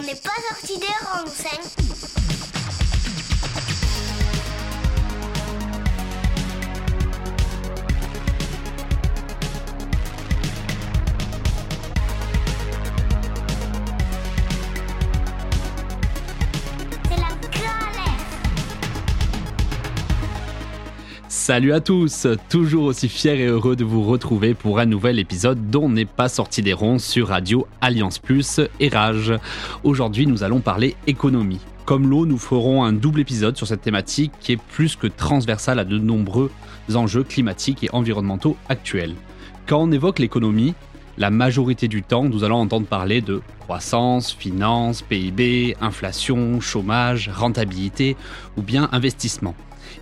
On n'est pas sorti des rangs, Salut à tous, toujours aussi fier et heureux de vous retrouver pour un nouvel épisode dont n'est pas sorti des ronds sur Radio Alliance Plus et Rage. Aujourd'hui nous allons parler économie. Comme l'eau, nous ferons un double épisode sur cette thématique qui est plus que transversale à de nombreux enjeux climatiques et environnementaux actuels. Quand on évoque l'économie, la majorité du temps, nous allons entendre parler de croissance, finance, PIB, inflation, chômage, rentabilité ou bien investissement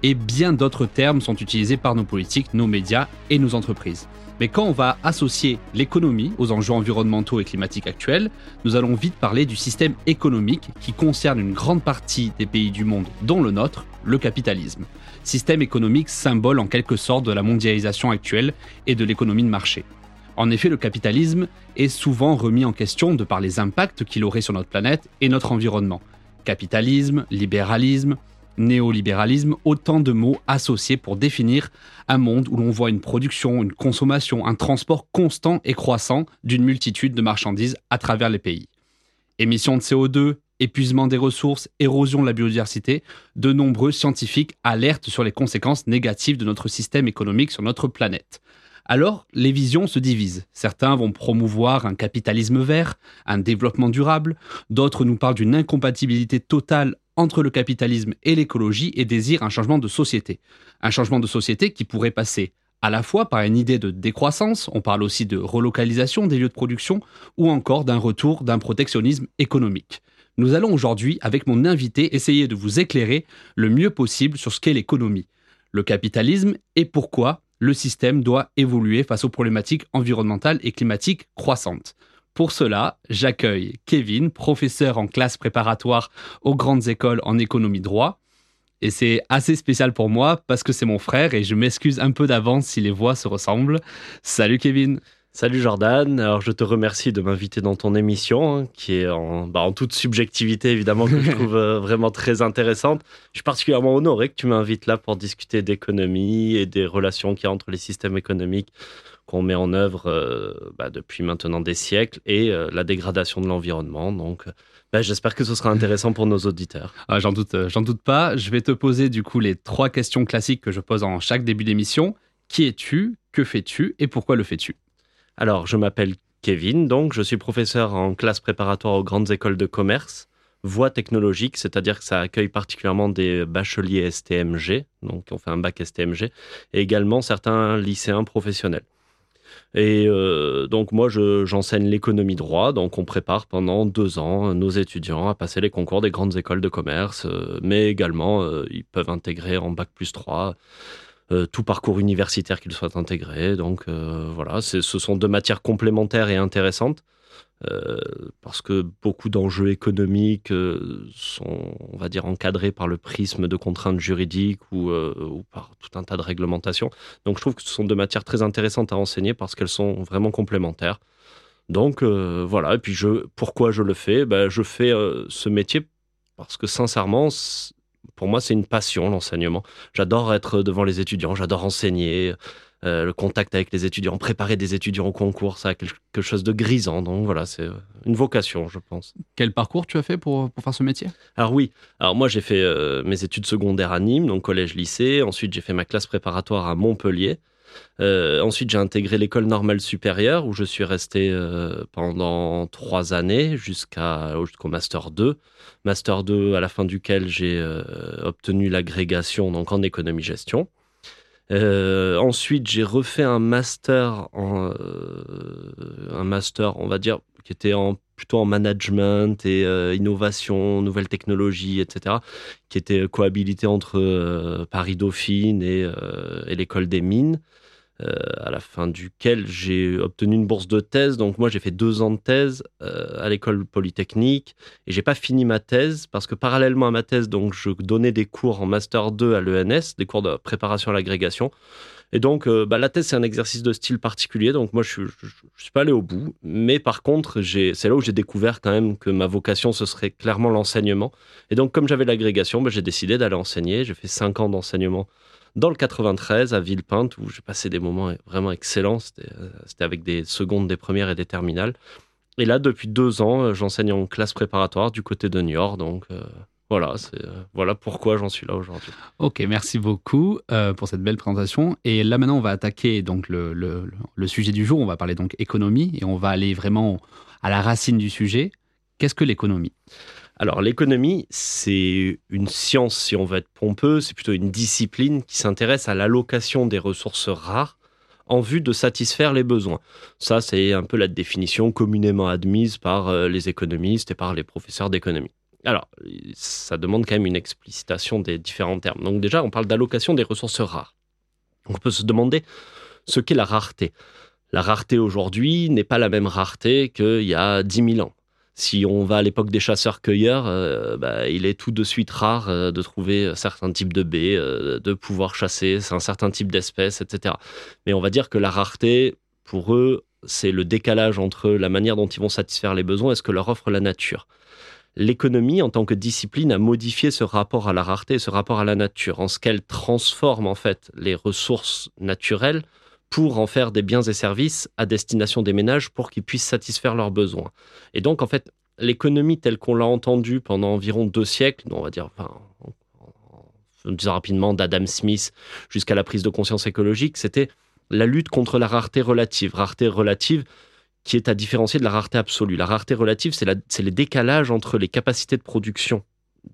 et bien d'autres termes sont utilisés par nos politiques, nos médias et nos entreprises. Mais quand on va associer l'économie aux enjeux environnementaux et climatiques actuels, nous allons vite parler du système économique qui concerne une grande partie des pays du monde, dont le nôtre, le capitalisme. Système économique symbole en quelque sorte de la mondialisation actuelle et de l'économie de marché. En effet, le capitalisme est souvent remis en question de par les impacts qu'il aurait sur notre planète et notre environnement. Capitalisme, libéralisme, néolibéralisme, autant de mots associés pour définir un monde où l'on voit une production, une consommation, un transport constant et croissant d'une multitude de marchandises à travers les pays. Émissions de CO2, épuisement des ressources, érosion de la biodiversité, de nombreux scientifiques alertent sur les conséquences négatives de notre système économique sur notre planète. Alors, les visions se divisent. Certains vont promouvoir un capitalisme vert, un développement durable, d'autres nous parlent d'une incompatibilité totale entre le capitalisme et l'écologie et désirent un changement de société. Un changement de société qui pourrait passer à la fois par une idée de décroissance, on parle aussi de relocalisation des lieux de production, ou encore d'un retour d'un protectionnisme économique. Nous allons aujourd'hui, avec mon invité, essayer de vous éclairer le mieux possible sur ce qu'est l'économie, le capitalisme et pourquoi le système doit évoluer face aux problématiques environnementales et climatiques croissantes. Pour cela, j'accueille Kevin, professeur en classe préparatoire aux grandes écoles en économie droit. Et c'est assez spécial pour moi parce que c'est mon frère et je m'excuse un peu d'avance si les voix se ressemblent. Salut Kevin. Salut Jordan, alors je te remercie de m'inviter dans ton émission, hein, qui est bah, en, toute subjectivité évidemment, que je trouve euh, vraiment très intéressante. Je suis particulièrement honoré que tu m'invites là pour discuter d'économie et des relations qu'il y a entre les systèmes économiques qu'on met en œuvre euh, bah, depuis maintenant des siècles et euh, la dégradation de l'environnement. Donc, bah, j'espère que ce sera intéressant pour nos auditeurs. Ah, j'en doute, j'en doute pas. Je vais te poser du coup les trois questions classiques que je pose en chaque début d'émission. Qui es-tu? Que fais-tu? Et pourquoi le fais-tu? Alors, je m'appelle Kevin, donc je suis professeur en classe préparatoire aux grandes écoles de commerce voie technologique, c'est-à-dire que ça accueille particulièrement des bacheliers STMG, donc on fait un bac STMG, et également certains lycéens professionnels. Et euh, donc moi, j'enseigne l'économie droit, donc on prépare pendant deux ans nos étudiants à passer les concours des grandes écoles de commerce, euh, mais également euh, ils peuvent intégrer en bac plus 3 tout parcours universitaire qu'ils soient intégrés. Donc voilà, ce sont deux matières complémentaires et intéressantes. Euh, parce que beaucoup d'enjeux économiques euh, sont, on va dire, encadrés par le prisme de contraintes juridiques ou, euh, ou, par tout un tas de réglementations. Donc je trouve que ce sont deux matières très intéressantes à enseigner parce qu'elles sont vraiment complémentaires. Donc voilà, et puis je, pourquoi je le fais? Ben, Je fais ce métier parce que sincèrement, pour moi, c'est une passion, l'enseignement. J'adore être devant les étudiants, j'adore enseigner. Euh, le contact avec les étudiants, préparer des étudiants au concours, ça a quelque chose de grisant. Donc voilà, c'est euh, une vocation, je pense. Quel parcours tu as fait pour, pour faire ce métier? Alors oui, alors moi j'ai fait euh, mes études secondaires à Nîmes, donc collège-lycée. Ensuite j'ai fait ma classe préparatoire à Montpellier. Ensuite, j'ai intégré l'école normale supérieure où je suis resté pendant trois années jusqu'au master 2. Master 2 à la fin duquel j'ai obtenu l'agrégation en économie-gestion. Euh, ensuite, j'ai refait un master, euh, un master, on va dire, qui était plutôt en management et euh, innovation, nouvelles technologies, etc., qui était cohabilité entre Paris Dauphine et, et l'école des mines. Euh, à la fin duquel j'ai obtenu une bourse de thèse. Donc moi, j'ai fait deux ans de thèse euh, à l'école polytechnique et j'ai pas fini ma thèse parce que parallèlement à ma thèse, donc je donnais des cours en master 2 à l'ENS, des cours de préparation à l'agrégation. Et donc, euh, bah, la thèse, c'est un exercice de style particulier. Donc, moi, je ne suis pas allé au bout. Mais par contre, c'est là où j'ai découvert quand même que ma vocation, ce serait clairement l'enseignement. Et donc, comme j'avais l'agrégation, bah, j'ai décidé d'aller enseigner. J'ai fait cinq ans d'enseignement dans le 93 à Villepinte où j'ai passé des moments vraiment excellents. Euh, c'était avec des secondes, des premières et des terminales. Et là, depuis deux ans, euh, j'enseigne en classe préparatoire du côté de Niort. Donc voilà, c'est voilà pourquoi j'en suis là aujourd'hui. Ok, merci beaucoup pour cette belle présentation. Et là maintenant, on va attaquer donc le, le, le, sujet du jour. On va parler donc économie et on va aller vraiment à la racine du sujet. Qu'est-ce que l'économie? Alors l'économie, c'est une science, si on veut être pompeux, c'est plutôt une discipline qui s'intéresse à l'allocation des ressources rares en vue de satisfaire les besoins. Ça, c'est un peu la définition communément admise par euh, les économistes et par les professeurs d'économie. Alors, ça demande quand même une explicitation des différents termes. Donc déjà, on parle d'allocation des ressources rares. On peut se demander ce qu'est la rareté. La rareté aujourd'hui n'est pas la même rareté qu'il y a 10 000 ans. Si on va à l'époque des chasseurs-cueilleurs, euh, bah, il est tout de suite rare euh, de trouver certains types de baies, euh, de pouvoir chasser un certain type d'espèces, etc. Mais on va dire que la rareté, pour eux, c'est le décalage entre la manière dont ils vont satisfaire les besoins et ce que leur offre la nature. L'économie, en tant que discipline, a modifié ce rapport à la rareté, ce rapport à la nature, en ce qu'elle transforme en fait les ressources naturelles pour en faire des biens et services à destination des ménages pour qu'ils puissent satisfaire leurs besoins. Et donc, en fait, l'économie telle qu'on l'a entendue pendant environ deux siècles, on va dire, enfin, en disant rapidement d'Adam Smith jusqu'à la prise de conscience écologique, c'était la lutte contre la rareté relative. Rareté relative qui est à différencier de la rareté absolue. La rareté relative, c'est les décalages entre les capacités de production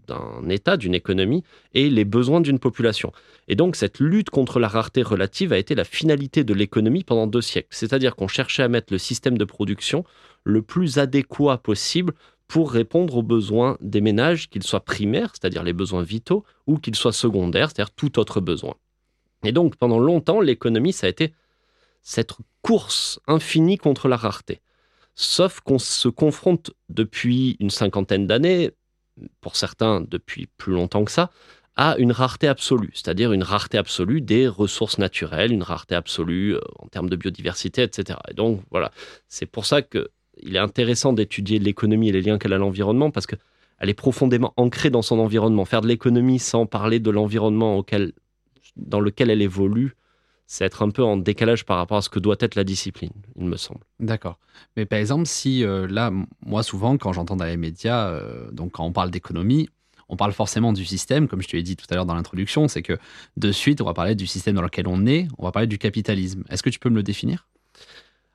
d'un État, d'une économie, et les besoins d'une population. Et donc cette lutte contre la rareté relative a été la finalité de l'économie pendant deux siècles. C'est-à-dire qu'on cherchait à mettre le système de production le plus adéquat possible pour répondre aux besoins des ménages, qu'ils soient primaires, c'est-à-dire les besoins vitaux, ou qu'ils soient secondaires, c'est-à-dire tout autre besoin. Et donc pendant longtemps, l'économie, ça a été cette course infinie contre la rareté. Sauf qu'on se confronte depuis une cinquantaine d'années, pour certains depuis plus longtemps que ça, à une rareté absolue, c'est-à-dire une rareté absolue des ressources naturelles, une rareté absolue euh, en termes de biodiversité, etc. Et donc voilà, c'est pour ça qu'il est intéressant d'étudier l'économie et les liens qu'elle a à l'environnement, parce qu'elle est profondément ancrée dans son environnement. Faire de l'économie sans parler de l'environnement dans lequel elle évolue, c'est être un peu en décalage par rapport à ce que doit être la discipline, il me semble. D'accord. Mais par exemple, si euh, là, moi souvent, quand j'entends dans les médias, euh, donc quand on parle d'économie, on parle forcément du système, comme je te l'ai dit tout à l'heure dans l'introduction, c'est que de suite, on va parler du système dans lequel on est, on va parler du capitalisme. Est-ce que tu peux me le définir?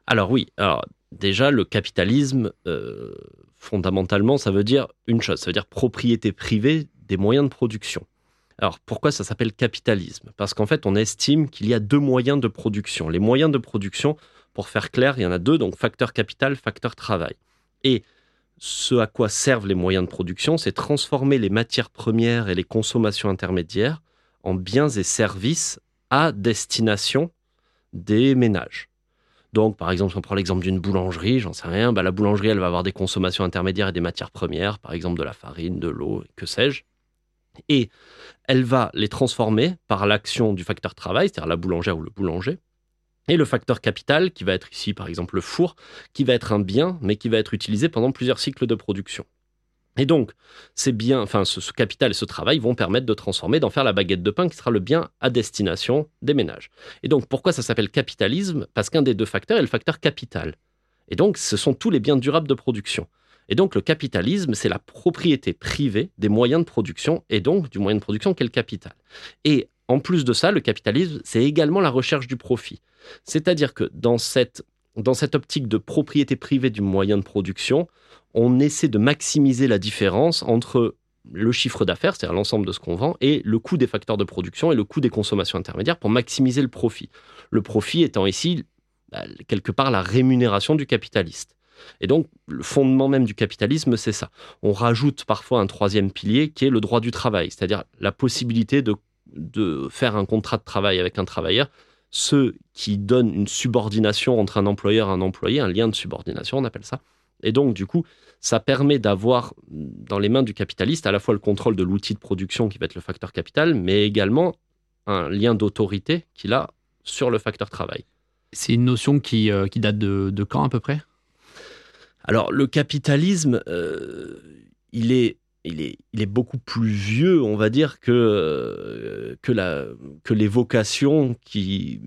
Alors oui, alors déjà, le capitalisme, euh, fondamentalement, ça veut dire une chose, ça veut dire propriété privée des moyens de production. Alors pourquoi ça s'appelle capitalisme? Parce qu'en fait, on estime qu'il y a deux moyens de production. Les moyens de production, pour faire clair, il y en a deux, donc facteur capital, facteur travail. Et ce à quoi servent les moyens de production, c'est transformer les matières premières et les consommations intermédiaires en biens et services à destination des ménages. Donc, par exemple, si on prend l'exemple d'une boulangerie, j'en sais rien, bah, la boulangerie, elle va avoir des consommations intermédiaires et des matières premières, par exemple de la farine, de l'eau, que sais-je. Et elle va les transformer par l'action du facteur travail, c'est-à-dire la boulangère ou le boulanger, et le facteur capital, qui va être ici par exemple le four, qui va être un bien, mais qui va être utilisé pendant plusieurs cycles de production. Et donc, ces biens, ce, capital et ce travail vont permettre de transformer, d'en faire la baguette de pain qui sera le bien à destination des ménages. Et donc, pourquoi ça s'appelle capitalisme? Parce qu'un des deux facteurs est le facteur capital. Et donc, ce sont tous les biens durables de production. Et donc, le capitalisme, c'est la propriété privée des moyens de production, et donc du moyen de production qu'est le capital. Et en plus de ça, le capitalisme, c'est également la recherche du profit. C'est-à-dire que dans cette, dans cette optique de propriété privée du moyen de production, on essaie de maximiser la différence entre le chiffre d'affaires, c'est-à-dire l'ensemble de ce qu'on vend, et le coût des facteurs de production et le coût des consommations intermédiaires pour maximiser le profit. Le profit étant ici, bah, quelque part, la rémunération du capitaliste. Et donc, le fondement même du capitalisme, c'est ça. On rajoute parfois un troisième pilier qui est le droit du travail, c'est-à-dire la possibilité de, de faire un contrat de travail avec un travailleur ceux qui donnent une subordination entre un employeur et un employé, un lien de subordination, on appelle ça. Et donc, du coup, ça permet d'avoir dans les mains du capitaliste à la fois le contrôle de l'outil de production qui va être le facteur capital, mais également un lien d'autorité qu'il a sur le facteur travail. C'est une notion qui, euh, qui date de, quand à peu près? Alors, le capitalisme, euh, il est il est, il est beaucoup plus vieux, on va dire, que, euh, que, la, que les vocations qui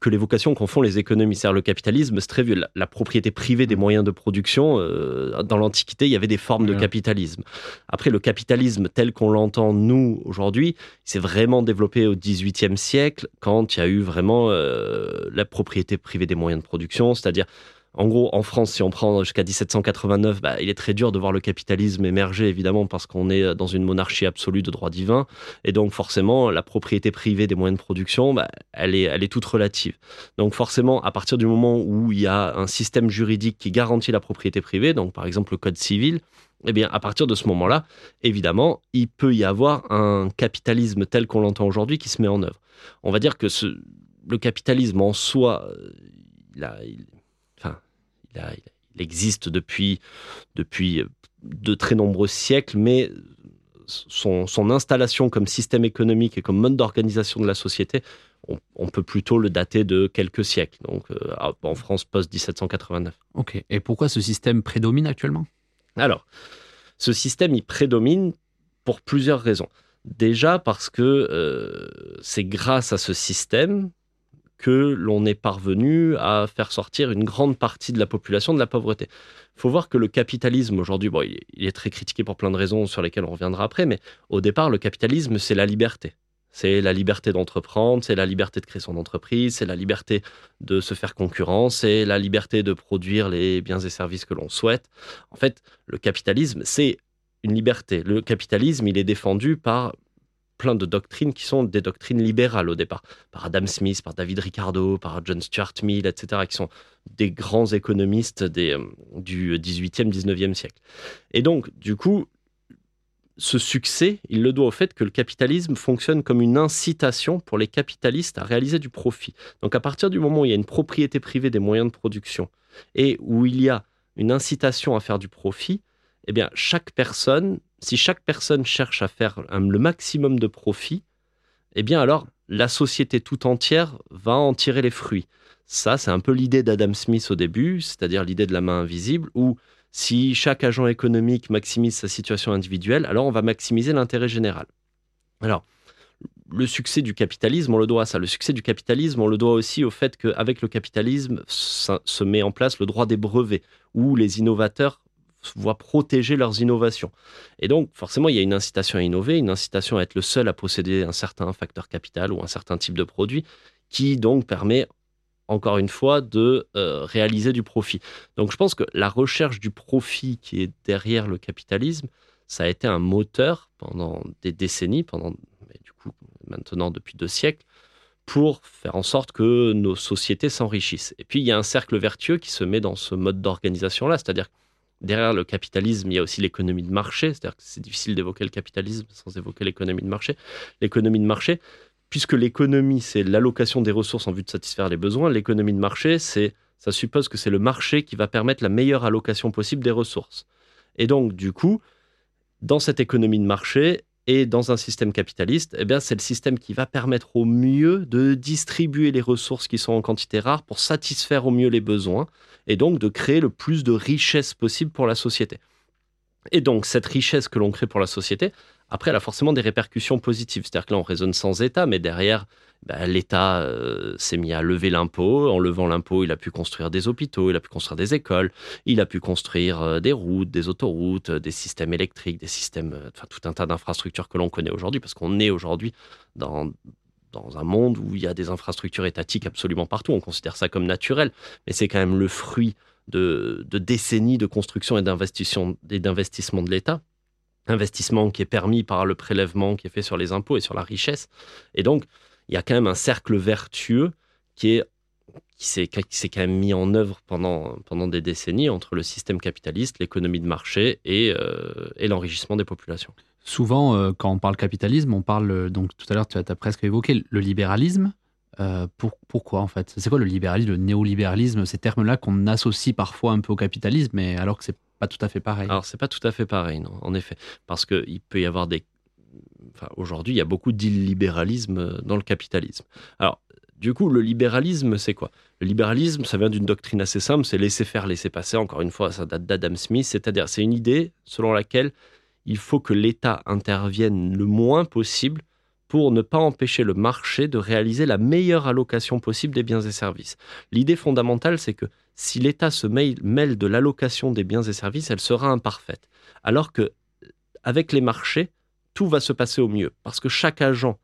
que les vocations qu'en font les économistes. Le capitalisme, c'est très vieux. La, propriété privée des moyens de production, euh, dans l'Antiquité, il y avait des formes de capitalisme. Après, le capitalisme tel qu'on l'entend, nous, aujourd'hui, s'est vraiment développé au XVIIIe siècle, quand il y a eu vraiment euh, la propriété privée des moyens de production, c'est-à-dire en gros, en France, si on prend jusqu'à 1789, bah, il est très dur de voir le capitalisme émerger, évidemment, parce qu'on est dans une monarchie absolue de droit divin. Et donc, forcément, la propriété privée des moyens de production, bah, elle, est, toute relative. Donc, forcément, à partir du moment où il y a un système juridique qui garantit la propriété privée, donc par exemple le Code civil, eh bien, à partir de ce moment-là, évidemment, il peut y avoir un capitalisme tel qu'on l'entend aujourd'hui qui se met en œuvre. On va dire que le capitalisme en soi, euh, il a, il, existe depuis, depuis de très nombreux siècles, mais son, installation comme système économique et comme mode d'organisation de la société, on, peut plutôt le dater de quelques siècles, donc euh, en France post-1789. Ok, et pourquoi ce système prédomine actuellement? Alors, ce système, il prédomine pour plusieurs raisons. Déjà parce que euh, c'est grâce à ce système que l'on est parvenu à faire sortir une grande partie de la population de la pauvreté. Il faut voir que le capitalisme aujourd'hui, bon, il est très critiqué pour plein de raisons sur lesquelles on reviendra après, mais au départ, le capitalisme, c'est la liberté. C'est la liberté d'entreprendre, c'est la liberté de créer son entreprise, c'est la liberté de se faire concurrence, c'est la liberté de produire les biens et services que l'on souhaite. En fait, le capitalisme, c'est une liberté. Le capitalisme, il est défendu par plein de doctrines qui sont des doctrines libérales au départ, par Adam Smith, par David Ricardo, par John Stuart Mill, etc., qui sont des grands économistes des, euh, du 18e, 19e siècle. Et donc, du coup, ce succès, il le doit au fait que le capitalisme fonctionne comme une incitation pour les capitalistes à réaliser du profit. Donc à partir du moment où il y a une propriété privée des moyens de production et où il y a une incitation à faire du profit, eh bien chaque personne si chaque personne cherche à faire le maximum de profit, eh bien alors la société tout entière va en tirer les fruits. Ça, c'est un peu l'idée d'Adam Smith au début, c'est-à-dire l'idée de la main invisible, où si chaque agent économique maximise sa situation individuelle, alors on va maximiser l'intérêt général. Alors, le succès du capitalisme, on le doit à ça. Le succès du capitalisme, on le doit aussi au fait qu'avec le capitalisme se met en place le droit des brevets, où les innovateurs voient protéger leurs innovations. Et donc, forcément, il y a une incitation à innover, une incitation à être le seul à posséder un certain facteur capital ou un certain type de produit, qui donc permet, encore une fois, de euh, réaliser du profit. Donc, je pense que la recherche du profit qui est derrière le capitalisme, ça a été un moteur pendant des décennies, pendant, du coup, maintenant depuis deux siècles, pour faire en sorte que nos sociétés s'enrichissent. Et puis, il y a un cercle vertueux qui se met dans ce mode d'organisation-là, c'est-à-dire derrière le capitalisme, il y a aussi l'économie de marché. C'est-à-dire que c'est difficile d'évoquer le capitalisme sans évoquer l'économie de marché. L'économie de marché, puisque l'économie, c'est l'allocation des ressources en vue de satisfaire les besoins, l'économie de marché, c'est, ça suppose que c'est le marché qui va permettre la meilleure allocation possible des ressources. Et donc, du coup, dans cette économie de marché, et dans un système capitaliste, eh bien, c'est le système qui va permettre au mieux de distribuer les ressources qui sont en quantité rare pour satisfaire au mieux les besoins et donc de créer le plus de richesse possible pour la société. Et donc, cette richesse que l'on crée pour la société, après, elle a forcément des répercussions positives. C'est-à-dire que là, on raisonne sans État, mais derrière, bah, l'État euh, s'est mis à lever l'impôt. En levant l'impôt, il a pu construire des hôpitaux, il a pu construire des écoles, il a pu construire euh, des routes, des autoroutes, euh, des systèmes électriques, des systèmes, tout un tas d'infrastructures que l'on connaît aujourd'hui, parce qu'on est aujourd'hui dans, dans un monde où il y a des infrastructures étatiques absolument partout. On considère ça comme naturel, mais c'est quand même le fruit de, décennies de construction et d'investissement de l'État investissement qui est permis par le prélèvement qui est fait sur les impôts et sur la richesse. Et donc, il y a quand même un cercle vertueux qui est qui s'est, quand même mis en œuvre pendant, des décennies entre le système capitaliste, l'économie de marché et, euh, et l'enrichissement des populations. Souvent, euh, quand on parle capitalisme, on parle, donc tout à l'heure, tu as, presque évoqué le libéralisme. Euh, pour, pourquoi en fait? C'est quoi le libéralisme, le néolibéralisme, ces termes-là qu'on associe parfois un peu au capitalisme, mais alors que c'est pas tout à fait pareil? Alors c'est pas tout à fait pareil, non, en effet, parce qu'il peut y avoir des, enfin, aujourd'hui il y a beaucoup d'illibéralisme dans le capitalisme. Alors du coup, le libéralisme, c'est quoi? Le libéralisme, ça vient d'une doctrine assez simple, c'est laisser faire, laisser passer. Encore une fois, ça date d'Adam Smith, c'est-à-dire c'est une idée selon laquelle il faut que l'État intervienne le moins possible pour ne pas empêcher le marché de réaliser la meilleure allocation possible des biens et services. L'idée fondamentale, c'est que si l'État se mêle de l'allocation des biens et services, elle sera imparfaite. Alors que avec les marchés, tout va se passer au mieux, parce que chaque agent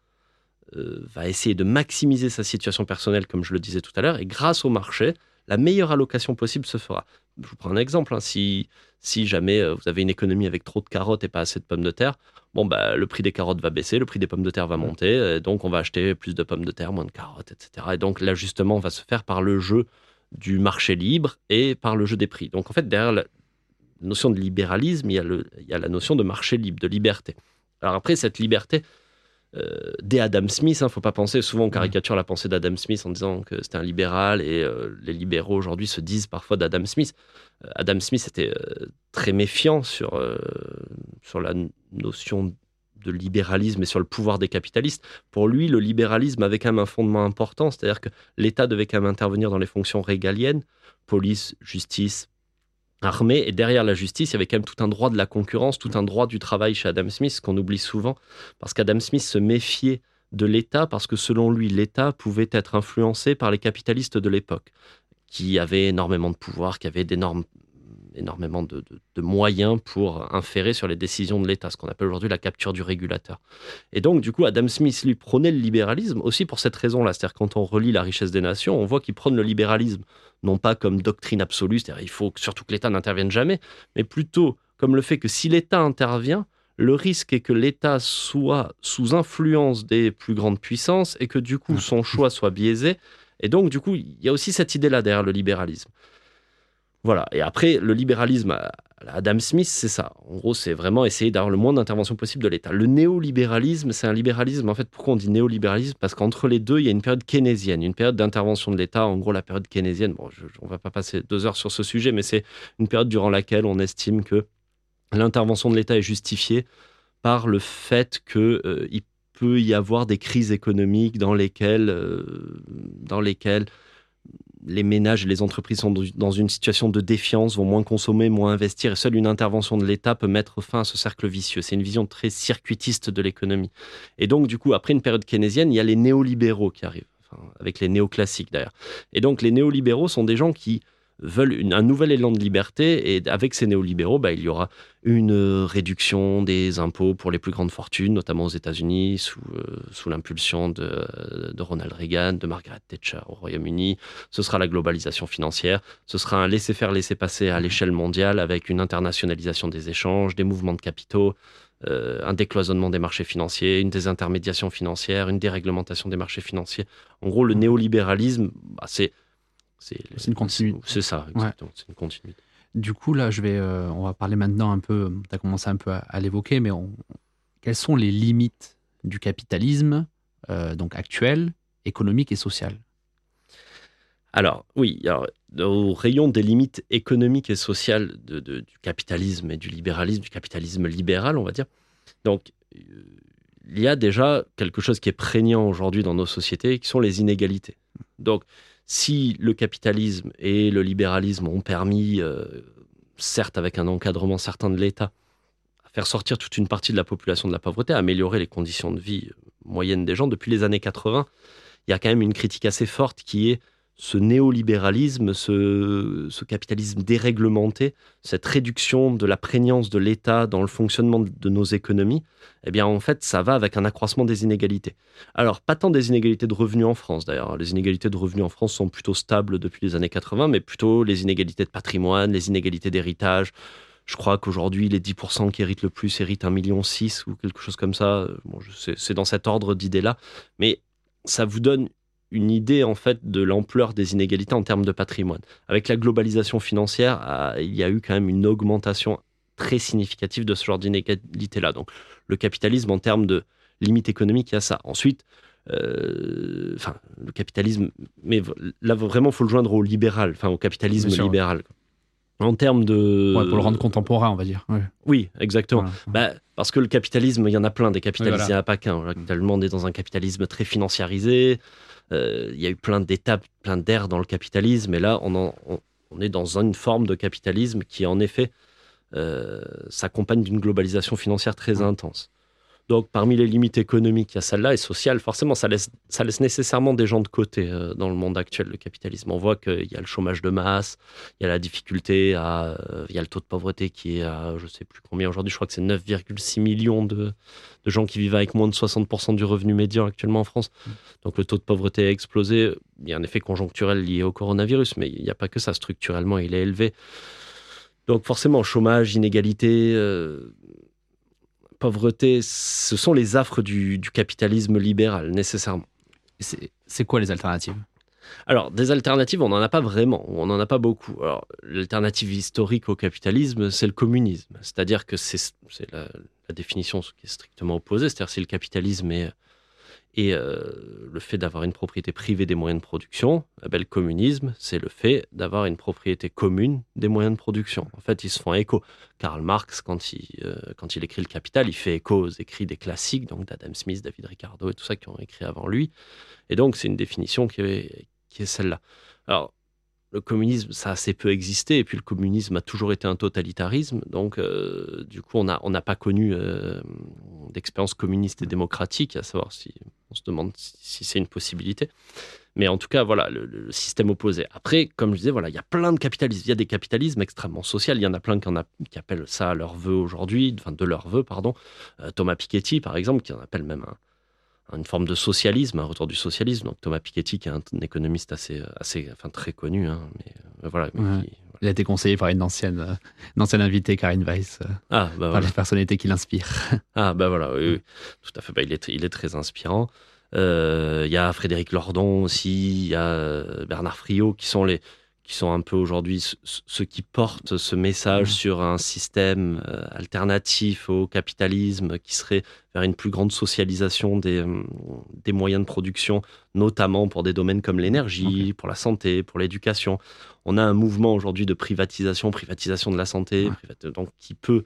euh, va essayer de maximiser sa situation personnelle, comme je le disais tout à l'heure, et grâce au marché, la meilleure allocation possible se fera. Je vous prends un exemple. Hein. Si, si jamais euh, vous avez une économie avec trop de carottes et pas assez de pommes de terre, bon, bah, le prix des carottes va baisser, le prix des pommes de terre va monter, donc on va acheter plus de pommes de terre, moins de carottes, etc. Et donc l'ajustement va se faire par le jeu du marché libre et par le jeu des prix. Donc en fait, derrière la notion de libéralisme, il y a, le, il y a la notion de marché libre, de liberté. Alors après, cette liberté, euh, Adam Smith, il hein, ne faut pas penser, souvent on caricature la pensée d'Adam Smith en disant que c'était un libéral et euh, les libéraux aujourd'hui se disent parfois d'Adam Smith. Euh, Adam Smith était très méfiant sur, sur la notion de libéralisme et sur le pouvoir des capitalistes. Pour lui, le libéralisme avait quand même un fondement important, c'est-à-dire que l'État devait quand même intervenir dans les fonctions régaliennes, police, justice, armée, et derrière la justice, il y avait quand même tout un droit de la concurrence, tout un droit du travail chez Adam Smith, qu'on oublie souvent, parce qu'Adam Smith se méfiait de l'État, parce que selon lui, l'État pouvait être influencé par les capitalistes de l'époque, qui avaient énormément de pouvoir, qui avaient d'énormes énormément de, moyens pour inférer sur les décisions de l'État, ce qu'on appelle aujourd'hui la capture du régulateur. Et donc, du coup, Adam Smith, lui, prônait le libéralisme aussi pour cette raison-là. C'est-à-dire, quand on relit La richesse des nations, on voit qu'il prône le libéralisme, non pas comme doctrine absolue, c'est-à-dire, il faut surtout que l'État n'intervienne jamais, mais plutôt comme le fait que si l'État intervient, le risque est que l'État soit sous influence des plus grandes puissances et que du coup son choix soit biaisé. Et donc, du coup, il y a aussi cette idée-là derrière le libéralisme. Voilà. Et après, le libéralisme Adam Smith, c'est ça. En gros, c'est vraiment essayer d'avoir le moins d'intervention possible de l'État. Le néolibéralisme, c'est un libéralisme. En fait, pourquoi on dit néolibéralisme? Parce qu'entre les deux, il y a une période keynésienne, une période d'intervention de l'État. En gros, la période keynésienne, bon, on ne va pas passer deux heures sur ce sujet, mais c'est une période durant laquelle on estime que l'intervention de l'État est justifiée par le fait qu'il euh, peut y avoir des crises économiques dans lesquelles, euh, dans lesquelles les ménages et les entreprises sont dans une situation de défiance, vont moins consommer, moins investir, et seule une intervention de l'État peut mettre fin à ce cercle vicieux. C'est une vision très circuitiste de l'économie. Et donc, du coup, après une période keynésienne, il y a les néolibéraux qui arrivent, avec les néoclassiques d'ailleurs. Et donc, les néolibéraux sont des gens qui veulent un nouvel élan de liberté. Et avec ces néolibéraux, bah, il y aura une réduction des impôts pour les plus grandes fortunes, notamment aux États-Unis, sous, euh, sous l'impulsion de, de, Ronald Reagan, de Margaret Thatcher au Royaume-Uni. Ce sera la globalisation financière. Ce sera un laisser-faire, laisser-passer à l'échelle mondiale avec une internationalisation des échanges, des mouvements de capitaux. Euh, un décloisonnement des marchés financiers, une désintermédiation financière, une déréglementation des marchés financiers. En gros, le néolibéralisme, bah, c'est c'est une continuité. C'est ça, exactement. C'est une continuité. Du coup, là, je vais, euh, on va parler maintenant un peu, tu as commencé un peu à, l'évoquer, mais quelles sont les limites du capitalisme euh, donc actuel, économique et social? Alors oui, alors, au rayon des limites économiques et sociales de, du capitalisme et du libéralisme, du capitalisme libéral, on va dire. Donc euh, il y a déjà quelque chose qui est prégnant aujourd'hui dans nos sociétés, qui sont les inégalités. Donc si le capitalisme et le libéralisme ont permis, euh, certes avec un encadrement certain de l'État, à faire sortir toute une partie de la population de la pauvreté, à améliorer les conditions de vie moyennes des gens, depuis les années 80, il y a quand même une critique assez forte qui est ce néolibéralisme, ce, capitalisme déréglementé, cette réduction de la prégnance de l'État dans le fonctionnement de nos économies, eh bien en fait ça va avec un accroissement des inégalités. Alors pas tant des inégalités de revenus en France d'ailleurs, les inégalités de revenus en France sont plutôt stables depuis les années 80, mais plutôt les inégalités de patrimoine, les inégalités d'héritage. Je crois qu'aujourd'hui, les 10% qui héritent le plus héritent 1,6 million ou quelque chose comme ça. Bon, c'est dans cet ordre d'idées-là. Mais ça vous donne une idée en fait de l'ampleur des inégalités en termes de patrimoine. Avec la globalisation financière, ah, il y a eu quand même une augmentation très significative de ce genre d'inégalité-là. Donc le capitalisme en termes de limite économique, il y a ça. Ensuite, euh, enfin, le capitalisme, mais là vraiment, faut le joindre au libéral, enfin au capitalisme libéral. En termes de. pour le rendre contemporain, on va dire. Oui, exactement. Bah, parce que le capitalisme, il y en a plein des capitalismes, il n'y en a pas qu'un. Le monde est dans un capitalisme très financiarisé. Euh, il y a eu plein d'étapes, plein d'ères dans le capitalisme. Et là, on, on, est dans une forme de capitalisme qui, en effet, euh, s'accompagne d'une globalisation financière très intense. Donc, parmi les limites économiques, il y a celle-là et sociale. Forcément, ça laisse, ça laisse nécessairement des gens de côté euh, dans le monde actuel, le capitalisme. On voit qu'il y a le chômage de masse, il y a la difficulté, à, euh, il y a le taux de pauvreté qui est à, je ne sais plus combien aujourd'hui, je crois que c'est 9,6 millions de, de, gens qui vivent avec moins de 60% du revenu médian actuellement en France. Mmh. Donc, le taux de pauvreté a explosé. Il y a un effet conjoncturel lié au coronavirus, mais il n'y a pas que ça. Structurellement, il est élevé. Donc, forcément, chômage, inégalité. Euh, pauvreté, ce sont les affres du, capitalisme libéral, nécessairement. C'est quoi les alternatives? Alors, des alternatives, on n'en a pas vraiment, on n'en a pas beaucoup. Alors, l'alternative historique au capitalisme, c'est le communisme. C'est-à-dire que c'est la, la, définition qui est strictement opposée. C'est-à-dire si le capitalisme est et euh, le fait d'avoir une propriété privée des moyens de production, eh ben, le communisme, c'est le fait d'avoir une propriété commune des moyens de production. En fait, ils se font écho. Karl Marx, quand il, euh, quand il écrit Le Capital, il fait écho aux écrits des classiques, donc d'Adam Smith, David Ricardo et tout ça qui ont écrit avant lui. Et donc, c'est une définition qui est, qui est celle-là. Alors, le communisme, ça a assez peu existé, et puis le communisme a toujours été un totalitarisme, donc euh, du coup, on n'a pas connu euh, d'expérience communiste et démocratique, à savoir si on se demande si, c'est une possibilité. Mais en tout cas, voilà, le, système opposé. Après, comme je disais, voilà, il y a plein de capitalismes. Il y a des capitalismes extrêmement sociaux. Il y en a plein qui appellent ça leur vœu aujourd'hui, enfin de leur vœu, pardon. Euh, Thomas Piketty, par exemple, qui en appelle même un, une forme de socialisme, un retour du socialisme. Donc Thomas Piketty, qui est un, économiste assez, assez, enfin très connu, hein, mais euh, voilà. Il a été conseillé par une ancienne, euh, une ancienne invitée, Karine Weiss, euh, ah, bah par les personnalités qui l'inspirent. Ah bah voilà, oui, tout à fait. Bah, il, est, il est très inspirant. Il y a Frédéric Lordon aussi, il y a Bernard Friot, qui sont les, qui sont un peu aujourd'hui ceux qui portent ce message mmh. sur un système euh, alternatif au capitalisme qui serait vers une plus grande socialisation des, euh, des moyens de production, notamment pour des domaines comme l'énergie, pour la santé, pour l'éducation. On a un mouvement aujourd'hui de privatisation, privatisation de la santé, donc qui peut,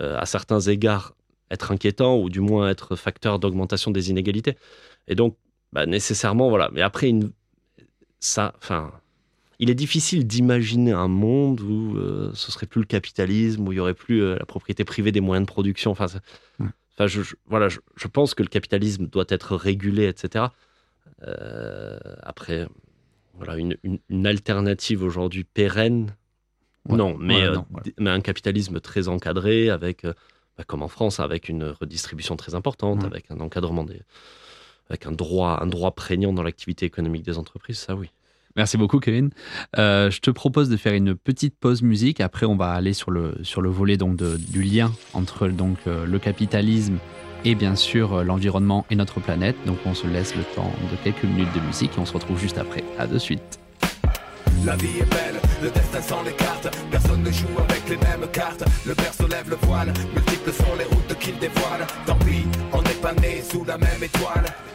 euh, à certains égards, être inquiétant ou du moins être facteur d'augmentation des inégalités. Et donc, bah, nécessairement, voilà. Mais après, une, ça, enfin il est difficile d'imaginer un monde où euh, ce serait plus le capitalisme, où il y aurait plus euh, la propriété privée des moyens de production. Enfin, enfin je, voilà, je, pense que le capitalisme doit être régulé, etc. Euh, après, voilà, une, une, alternative aujourd'hui pérenne, non, mais, mais un capitalisme très encadré, avec, bah, comme en France, avec une redistribution très importante, avec un encadrement des, avec un droit, un droit prégnant dans l'activité économique des entreprises, ça oui. Merci beaucoup, Kevin. Euh, je te propose de faire une petite pause musique. Après, on va aller sur le, sur le volet donc du lien entre donc, euh, le capitalisme et bien sûr euh, l'environnement et notre planète. Donc, on se laisse le temps de quelques minutes de musique et on se retrouve juste après. À de suite. La vie est belle, le destin sans les cartes. Personne ne joue avec les mêmes cartes. Le père lève le voile, multiples sont les routes qu'il dévoile. Tant pis, on n'est pas né sous la même étoile.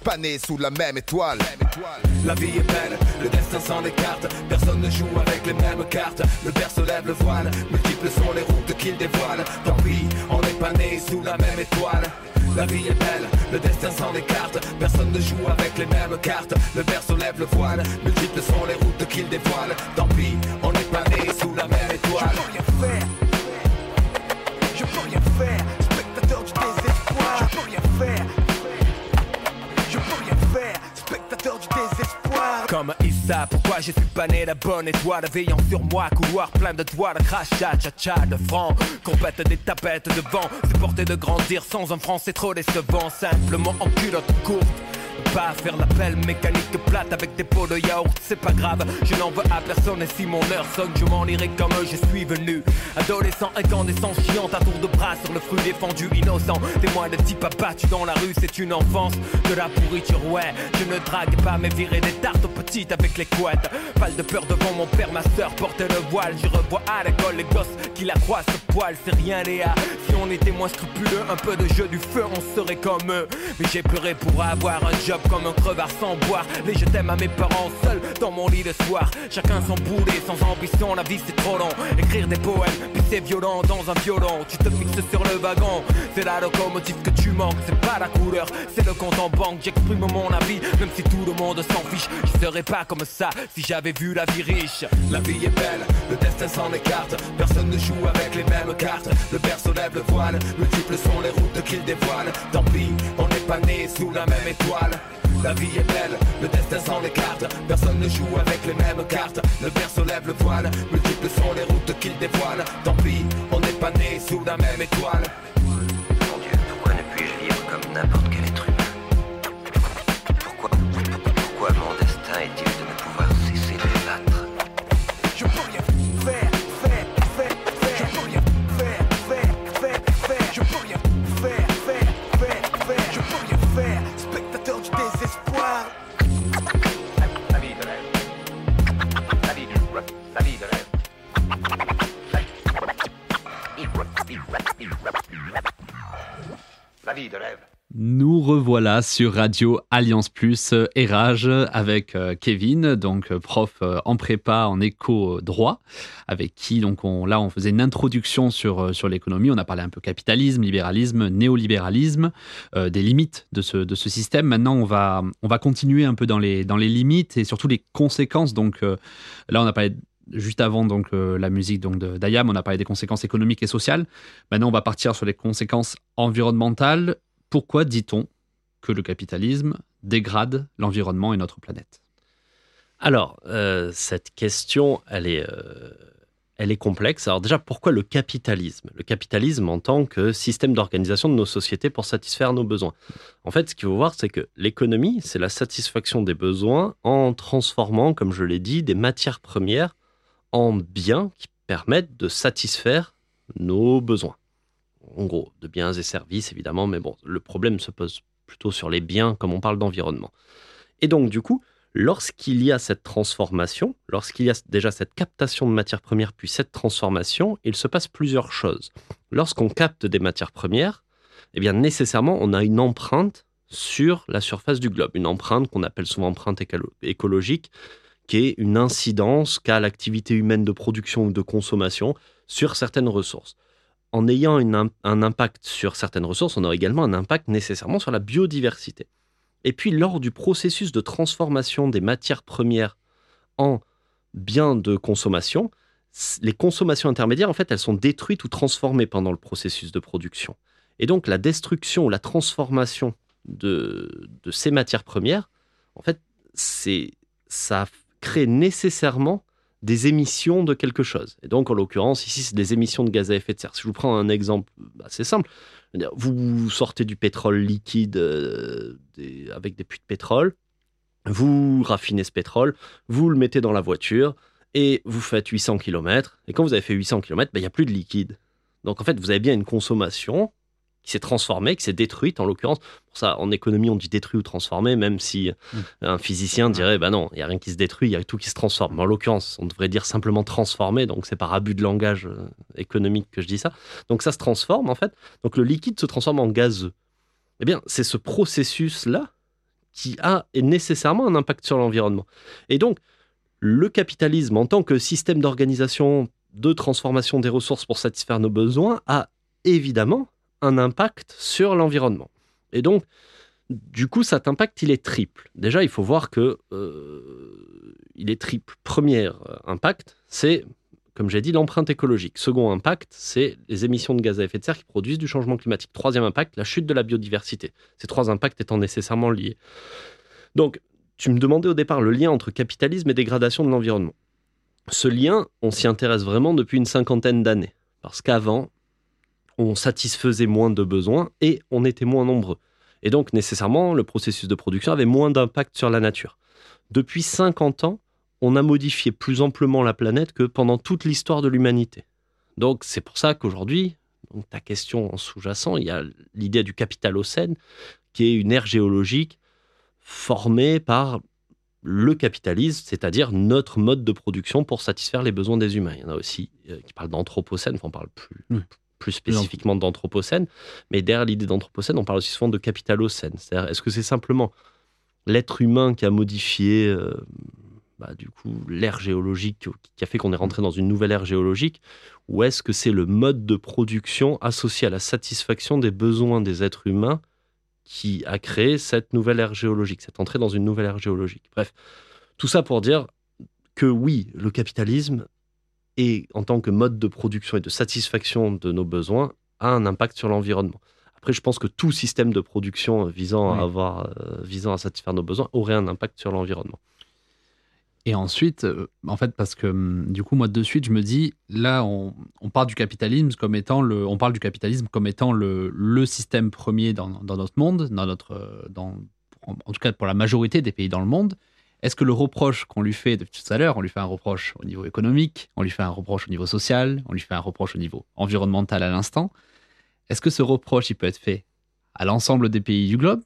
pas né sous la même étoile La vie est belle, le destin s'en écarte. Personne ne joue avec les mêmes cartes. Le père se lève le voile, multiples sont les routes qu'il dévoile. Tant pis, on n'est pas né sous la même étoile. La vie est belle, le destin s'en écarte. Personne ne joue avec les mêmes cartes. Le se lève le voile, multiples sont les routes qu'il dévoile. Tant pis, on n'est pas né sous la même étoile. Comme Issa, pourquoi je suis pas né la bonne étoile Veillant sur moi, couloir plein de toiles, crachat, cha-cha, de francs Compète des tapettes de vent, c'est porter de grandir sans un franc, c'est trop décevant. Simplement en culotte courte pas faire l'appel mécanique plate avec des pots de yaourt, c'est pas grave, je n'en veux à personne et si mon heure sonne, je m'en irai comme je suis venu. Adolescent, incandescent, chiant à tour de bras sur le fruit défendu, innocent. Témoin de type abattu dans la rue, c'est une enfance de la pourriture, ouais. Je ne drague pas, mais virer des tartes aux petites avec les couettes. Pas de peur devant mon père, ma soeur porte le voile. Je revois à l'école les gosses qui la croient ce poil, c'est rien, Léa. Si on était moins scrupuleux, un peu de jeu du feu, on serait comme eux. Mais j'ai pleuré pour avoir un job comme un crevard sans boire. Les je t'aime à mes parents seuls dans mon lit le soir. Chacun son boulet, sans ambition, la vie c'est trop long. Écrire des poèmes, puis c'est violent dans un violon. Tu te fixes sur le wagon, c'est la locomotive que tu manques. C'est pas la couleur, c'est le compte en banque. J'exprime mon avis, même si tout le monde s'en fiche. Je serais pas comme ça si j'avais vu la vie riche. La vie est belle, le destin s'en écarte. Personne ne joue avec les mêmes cartes. Le père se lève le voile, multiples sont les routes qu'il dévoile. Tant pis, on n'est pas né sous la même étoile. La vie est belle, le destin s'en écarte. Personne ne joue avec les mêmes cartes. Le père se lève le voile, multiples sont les routes qu'il dévoile. Tant pis, on n'est pas né sous la même étoile. Mon Dieu, pourquoi ne puis-je vivre comme n'importe quel Nous revoilà sur Radio Alliance Plus euh, et Rage avec euh, Kevin, donc euh, prof euh, en prépa en éco droit, avec qui donc on, là on faisait une introduction sur, euh, sur l'économie. On a parlé un peu capitalisme, libéralisme, néolibéralisme, euh, des limites de ce, de ce système. Maintenant on va, on va continuer un peu dans les, dans les limites et surtout les conséquences. Donc euh, là on a parlé juste avant donc euh, la musique donc d'Ayam, on a parlé des conséquences économiques et sociales. Maintenant on va partir sur les conséquences environnementales pourquoi dit-on que le capitalisme dégrade l'environnement et notre planète? Alors, euh, cette question, elle est, euh, elle est complexe. Alors déjà, pourquoi le capitalisme? Le capitalisme en tant que système d'organisation de nos sociétés pour satisfaire nos besoins. En fait, ce qu'il faut voir, c'est que l'économie, c'est la satisfaction des besoins en transformant, comme je l'ai dit, des matières premières en biens qui permettent de satisfaire nos besoins. En gros, de biens et services, évidemment, mais bon, le problème se pose plutôt sur les biens, comme on parle d'environnement. Et donc, du coup, lorsqu'il y a cette transformation, lorsqu'il y a déjà cette captation de matières premières, puis cette transformation, il se passe plusieurs choses. Lorsqu'on capte des matières premières, eh bien, nécessairement, on a une empreinte sur la surface du globe, une empreinte qu'on appelle souvent empreinte écolo- écologique, une incidence qu'a l'activité humaine de production ou de consommation sur certaines ressources. En ayant un impact sur certaines ressources, on a également un impact nécessairement sur la biodiversité. Et puis, lors du processus de transformation des matières premières en biens de consommation, les consommations intermédiaires, en fait, elles sont détruites ou transformées pendant le processus de production. Et donc, la destruction ou la transformation de, de ces matières premières, en fait, c'est ça crée nécessairement des émissions de quelque chose. Et donc, en l'occurrence, ici, c'est des émissions de gaz à effet de serre. Si je vous prends un exemple assez simple, c'est-à-dire, vous sortez du pétrole liquide euh, avec des puits de pétrole, vous raffinez ce pétrole, vous le mettez dans la voiture et vous faites 800 km. Et quand vous avez fait 800 km, ben, il n'y a plus de liquide. Donc en fait, vous avez bien une consommation qui s'est transformée, qui s'est détruite en l'occurrence. Pour ça, en économie, on dit détruit ou transformé, même si Mm. un physicien dirait, bah non, il n'y a rien qui se détruit, il y a tout qui se transforme. Mais en l'occurrence, on devrait dire simplement transformé, donc c'est par abus de langage euh, économique que je dis ça. Donc ça se transforme en fait. Donc le liquide se transforme en gazeux. Eh bien, c'est ce processus-là qui a nécessairement un impact sur l'environnement. Et donc, le capitalisme en tant que système d'organisation de transformation des ressources pour satisfaire nos besoins a évidemment un impact sur l'environnement. Et donc, du coup, cet impact, il est triple. Déjà, il faut voir que euh, il est triple. Premier euh, impact, c'est, comme j'ai dit, l'empreinte écologique. Second impact, c'est les émissions de gaz à effet de serre qui produisent du changement climatique. Troisième impact, la chute de la biodiversité. Ces trois impacts étant nécessairement liés. Donc, tu me demandais au départ le lien entre capitalisme et dégradation de l'environnement. Ce lien, on s'y intéresse vraiment depuis une cinquantaine d'années. Parce qu'avant, on satisfaisait moins de besoins et on était moins nombreux. Et donc, nécessairement, le processus de production avait moins d'impact sur la nature. Depuis 50 ans, on a modifié plus amplement la planète que pendant toute l'histoire de l'humanité. Donc, c'est pour ça qu'aujourd'hui, donc ta question en sous-jacent, il y a l'idée du capitalocène, qui est une ère géologique formée par le capitalisme, c'est-à-dire notre mode de production pour satisfaire les besoins des humains. Il y en a aussi euh, qui parlent d'anthropocène, on parle plus. Plus spécifiquement d'anthropocène, mais derrière l'idée d'anthropocène, on parle aussi souvent de capitalocène. C'est-à-dire, est-ce que c'est simplement l'être humain qui a modifié euh, bah, du coup l'ère géologique, qui a fait qu'on est rentré dans une nouvelle ère géologique, ou est-ce que c'est le mode de production associé à la satisfaction des besoins des êtres humains qui a créé cette nouvelle ère géologique, cette entrée dans une nouvelle ère géologique? Bref, tout ça pour dire que oui, le capitalisme, est, en tant que mode de production et de satisfaction de nos besoins, a un impact sur l'environnement. Après, je pense que tout système de production visant, Oui. à, avoir, euh, visant à satisfaire nos besoins aurait un impact sur l'environnement. Et ensuite, euh, en fait, parce que hum, du coup, moi, de suite, je me dis, là, on, du capitalisme comme étant le, on parle du capitalisme comme étant le, le système premier dans, dans notre monde, dans notre, euh, dans, en tout cas pour la majorité des pays dans le monde. Est-ce que le reproche qu'on lui fait depuis tout à l'heure, on lui fait un reproche au niveau économique, on lui fait un reproche au niveau social, on lui fait un reproche au niveau environnemental à l'instant, est-ce que ce reproche, il peut être fait à l'ensemble des pays du globe,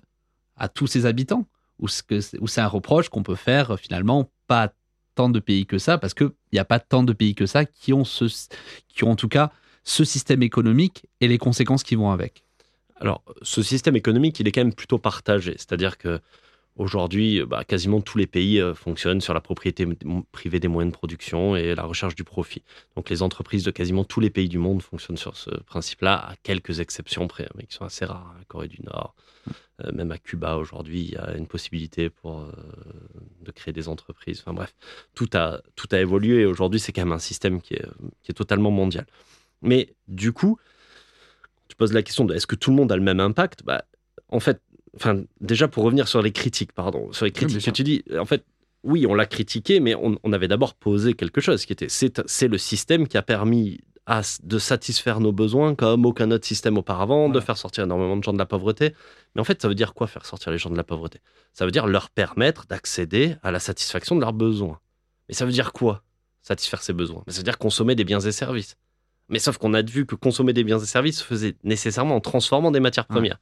à tous ses habitants, ou c'est un reproche qu'on peut faire finalement pas tant de pays que ça, parce qu'il n'y a pas tant de pays que ça qui ont, ce, qui ont en tout cas ce système économique et les conséquences qui vont avec? Alors, ce système économique, il est quand même plutôt partagé. C'est-à-dire que aujourd'hui, bah, quasiment tous les pays euh, fonctionnent sur la propriété privée des moyens de production et la recherche du profit. Donc, les entreprises de quasiment tous les pays du monde fonctionnent sur ce principe-là, à quelques exceptions près, mais qui sont assez rares. La Corée du Nord, euh, même à Cuba aujourd'hui, il y a une possibilité pour euh, de créer des entreprises. Enfin bref, tout a tout a évolué et aujourd'hui, c'est quand même un système qui est, qui est totalement mondial. Mais du coup, tu poses la question de est-ce que tout le monde a le même impact? Bah, En fait, enfin, déjà pour revenir sur les critiques, pardon, sur les critiques que tu dis, en fait, oui, on l'a critiqué, mais on, on avait d'abord posé quelque chose qui était c'est le système qui a permis à de satisfaire nos besoins comme aucun autre système auparavant, de faire sortir énormément de gens de la pauvreté. Mais en fait, ça veut dire quoi faire sortir les gens de la pauvreté? Ça veut dire leur permettre d'accéder à la satisfaction de leurs besoins. Mais ça veut dire quoi Satisfaire ses besoins? Mais ça veut dire consommer des biens et services. Mais sauf qu'on a vu que consommer des biens et services se faisait nécessairement en transformant des matières Ouais. premières.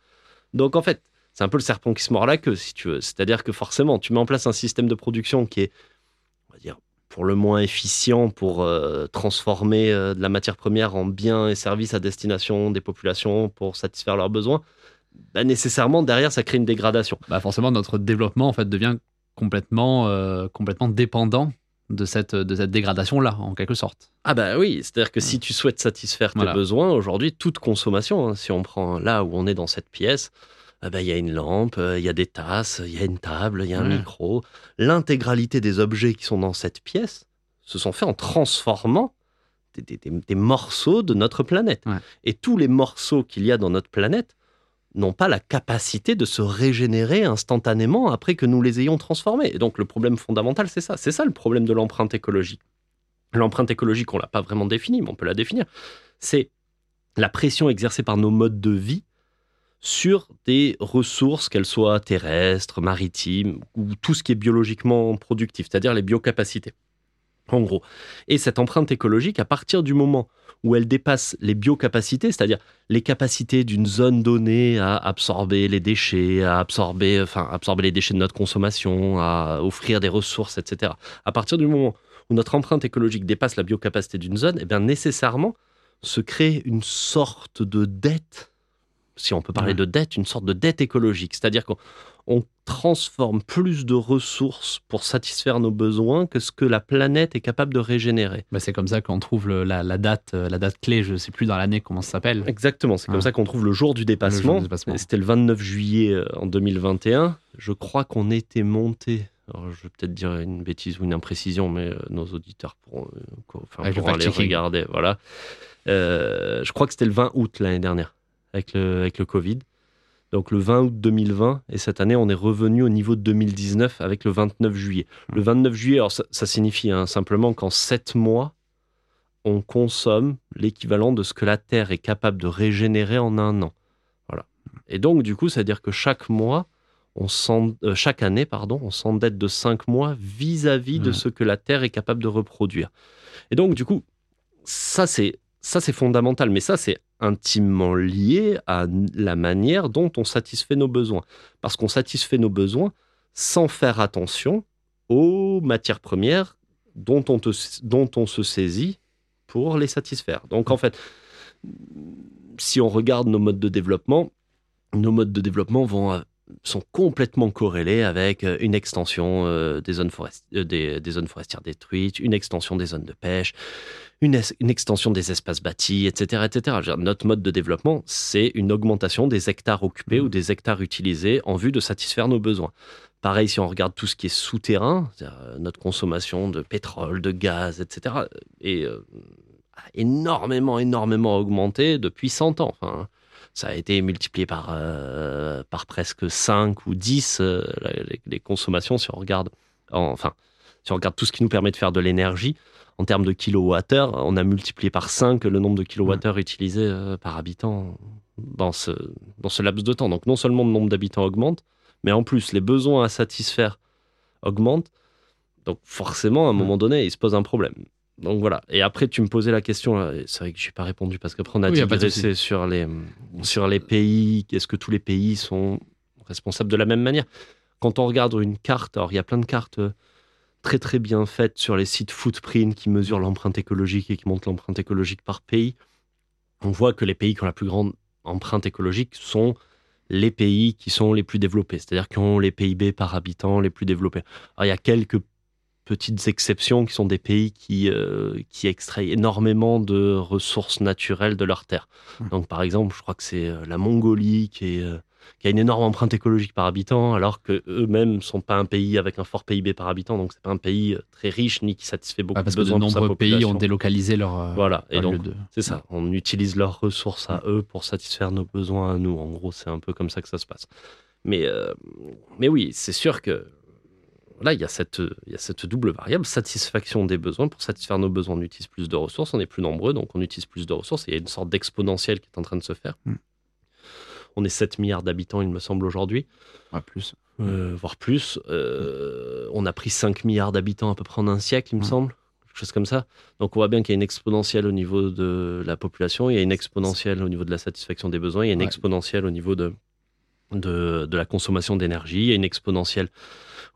Donc en fait, c'est un peu le serpent qui se mord la queue, si tu veux. C'est-à-dire que forcément, tu mets en place un système de production qui est, on va dire, pour le moins efficient pour euh, transformer euh, de la matière première en biens et services à destination des populations pour satisfaire leurs besoins. Bah, nécessairement, derrière, ça crée une dégradation. Bah forcément, notre développement en fait devient complètement, euh, complètement dépendant de cette, de cette dégradation-là, en quelque sorte. Ah bah oui, c'est-à-dire que si tu souhaites satisfaire tes Voilà. besoins, aujourd'hui, toute consommation, hein, si on prend là où on est dans cette pièce, ah bah, il y a une lampe, euh, il y a des tasses, il y a une table, il y a un Ouais. micro. L'intégralité des objets qui sont dans cette pièce se sont faits en transformant des, des- des- des morceaux de notre planète. Ouais. Et tous les morceaux qu'il y a dans notre planète n'ont pas la capacité de se régénérer instantanément après que nous les ayons transformés. Et donc le problème fondamental, c'est ça. C'est ça le problème de l'empreinte écologique. L'empreinte écologique, on l'a pas vraiment définie, mais on peut la définir. C'est la pression exercée par nos modes de vie sur des ressources, qu'elles soient terrestres, maritimes, ou tout ce qui est biologiquement productif, c'est-à-dire les biocapacités. En gros. Et cette empreinte écologique, à partir du moment où elle dépasse les biocapacités, c'est-à-dire les capacités d'une zone donnée à absorber les déchets, à absorber, enfin, absorber les déchets de notre consommation, à offrir des ressources, etc. À partir du moment où notre empreinte écologique dépasse la biocapacité d'une zone, eh bien nécessairement se crée une sorte de dette si on peut parler Ouais. de dette, une sorte de dette écologique. C'est-à-dire qu'on on transforme plus de ressources pour satisfaire nos besoins que ce que la planète est capable de régénérer. Bah, c'est comme ça qu'on trouve le- la, la date, euh, la date clé, je sais plus dans l'année comment ça s'appelle. Exactement, c'est comme Ouais. ça qu'on trouve le jour du dépassement. C'était le 29 juillet euh, en 2021. Je crois qu'on était monté. Alors, je vais peut-être dire une bêtise ou une imprécision, mais euh, nos auditeurs pourront, euh, enfin, pourront aller fact-checking. regarder. Voilà. Euh, je crois que c'était le 20 août l'année dernière, avec le, avec le Covid. Donc le 20 août 2020, et cette année, on est revenu au niveau de 2019 avec le 29 juillet. Le 29 juillet, alors ça, ça signifie hein, simplement qu'en 7 mois, on consomme l'équivalent de ce que la Terre est capable de régénérer en un an. Voilà. Et donc, du coup, c'est-à-dire que chaque mois, on euh, chaque année, pardon, on s'endette de 5 mois vis-à-vis de Ouais. ce que la Terre est capable de reproduire. Et donc, du coup, ça, c'est ça, c'est fondamental, mais ça, c'est intimement lié à la manière dont on satisfait nos besoins. Parce qu'on satisfait nos besoins sans faire attention aux matières premières dont on, se saisit pour les satisfaire. Donc, en fait, si on regarde nos modes de développement, nos modes de développement vont, euh, sont complètement corrélés avec euh, une extension euh, des, zones des zones forestières détruites, une extension des zones de pêche, une, es- une extension des espaces bâtis, etc. etc. Dire, notre mode de développement, c'est une augmentation des hectares occupés ou des hectares utilisés en vue de satisfaire nos besoins. Pareil, si on regarde tout ce qui est souterrain, euh, notre consommation de pétrole, de gaz, etc., est euh, énormément, énormément augmenté depuis 100 ans. Enfin, ça a été multiplié par, euh, par presque 5 ou 10 euh, la- les, les consommations si on regarde en- enfin si on regarde tout ce qui nous permet de faire de l'énergie en termes de kilowattheure, on a multiplié par 5 le nombre de kilowattheures utilisés euh, par habitant dans ce, dans ce laps de temps. Donc non seulement le nombre d'habitants augmente, mais en plus les besoins à satisfaire augmentent. Donc forcément, à un moment donné, il se pose un problème. Donc voilà. Et après, tu me posais la question. et C'est vrai que je n'ai pas répondu parce qu'après, on a Oui, digressé sur les, sur les pays. Est-ce que tous les pays sont responsables de la même manière? Quand on regarde une carte, alors il y a plein de cartes euh, très très bien faites sur les sites Footprint qui mesurent l'empreinte écologique et qui montrent l'empreinte écologique par pays. On voit que les pays qui ont la plus grande empreinte écologique sont les pays qui sont les plus développés, c'est-à-dire qui ont les PIB par habitant les plus développés. Alors, il y a quelques petites exceptions qui sont des pays qui, euh, qui extraient énormément de ressources naturelles de leur terre. Mmh. Donc, par exemple, je crois que c'est euh, la Mongolie qui, est, euh, qui a une énorme empreinte écologique par habitant, alors qu'eux-mêmes ne sont pas un pays avec un fort PIB par habitant, donc c'est pas un pays euh, très riche ni qui satisfait beaucoup Ah, parce de que de besoins nombreux pays ont délocalisé leur. euh, Voilà, et donc de- c'est ça, on utilise leurs ressources à eux pour satisfaire nos besoins à nous. En gros, c'est un peu comme ça que ça se passe. Mais, euh, mais oui, c'est sûr que là, il y, a cette, il y a cette double variable, satisfaction des besoins. Pour satisfaire nos besoins, on utilise plus de ressources, on est plus nombreux, donc on utilise plus de ressources. Et il y a une sorte d'exponentielle qui est en train de se faire. Mm. On est 7 milliards d'habitants, il me semble, aujourd'hui, Ouais, plus. euh, voire plus. Euh, on a pris 5 milliards d'habitants à peu près en un siècle, il me semble. Quelque chose comme ça. Donc on voit bien qu'il y a une exponentielle au niveau de la population, il y a une exponentielle au niveau de la satisfaction des besoins, il y a une Ouais. exponentielle au niveau de, de, de la consommation d'énergie, il y a une exponentielle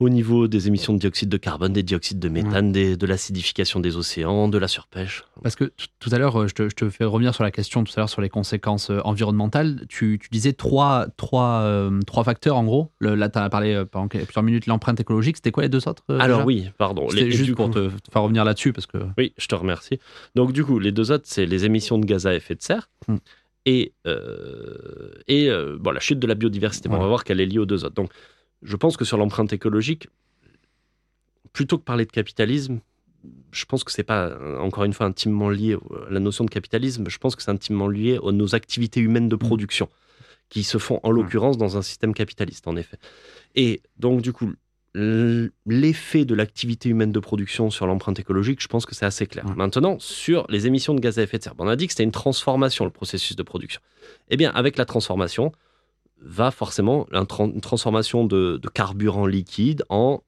au niveau des émissions de dioxyde de carbone, des dioxydes de méthane, des- de l'acidification des océans, de la surpêche. Parce que tout à l'heure, euh, je te, je te fais revenir sur la question tout à l'heure sur les conséquences euh, environnementales. Tu, tu disais trois, trois, euh, trois facteurs en gros. Le- là, tu as parlé pendant plusieurs minutes l'empreinte écologique. C'était quoi les deux autres euh, Alors oui, pardon. C'était juste du pour coup- te te faire revenir là-dessus parce que. Oui, je te remercie. Donc, du coup, les deux autres, c'est les émissions de gaz à effet de serre Hmm. et, euh, et euh, bon, la chute de la biodiversité. On va voir qu'elle est liée aux deux autres. Donc, je pense que sur l'empreinte écologique, plutôt que parler de capitalisme, je pense que c'est pas, euh, encore une fois, intimement lié à la notion de capitalisme. Je pense que c'est intimement lié aux nos activités humaines de production qui se font, en l'occurrence, dans un système capitaliste, en effet. Et donc, du coup, l'effet de l'activité humaine de production sur l'empreinte écologique, je pense que c'est assez clair. Ouais. Maintenant, sur les émissions de gaz à effet de serre, on a dit que c'était une transformation, le processus de production. Eh bien, avec la transformation, va forcément une transformation de, de carburant liquide en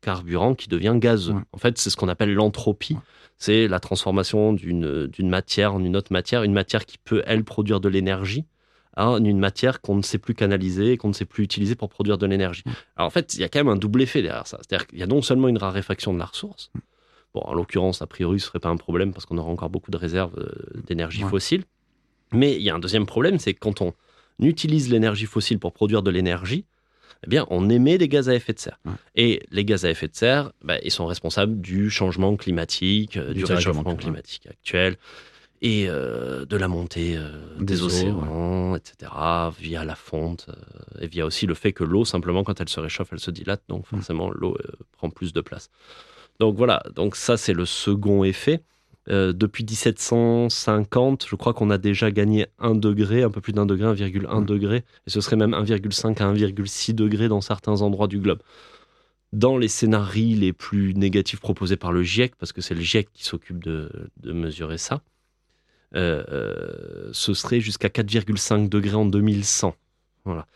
carburant qui devient gazeux. Ouais. En fait, c'est ce qu'on appelle l'entropie. C'est la transformation d'une matière en une autre matière, une matière qui peut, elle, produire de l'énergie, en une matière qu'on ne sait plus canaliser, qu'on ne sait plus utiliser pour produire de l'énergie. Alors en fait, il y a quand même un double effet derrière ça. C'est-à-dire qu'il y a non seulement une raréfaction de la ressource, bon, en l'occurrence, a priori, ce serait pas un problème parce qu'on aura encore beaucoup de réserves euh, d'énergie Ouais. fossile, mais il y a un deuxième problème, c'est que quand on utilise l'énergie fossile pour produire de l'énergie, eh bien, on émet des gaz à effet de serre. Ouais. Et les gaz à effet de serre, bah, ils sont responsables du changement climatique, euh, Du réchauffement climatique. actuel et euh, de la montée euh, Des des, eaux, océans, etc., via la fonte, euh, et via aussi le fait que l'eau, simplement, quand elle se réchauffe, elle se dilate, donc forcément, l'eau prend plus de place. Donc voilà, donc ça, c'est le second effet. Euh, depuis 1750, je crois qu'on a déjà gagné 1 degré, un peu plus d'un degré, 1,1 Mm. degré, et ce serait même 1,5 à 1,6 degré dans certains endroits du globe. Dans les scénarios les plus négatifs proposés par le GIEC, parce que c'est le GIEC qui s'occupe de, de mesurer ça, euh, euh, ce serait jusqu'à 4,5 degrés en 2100. Voilà.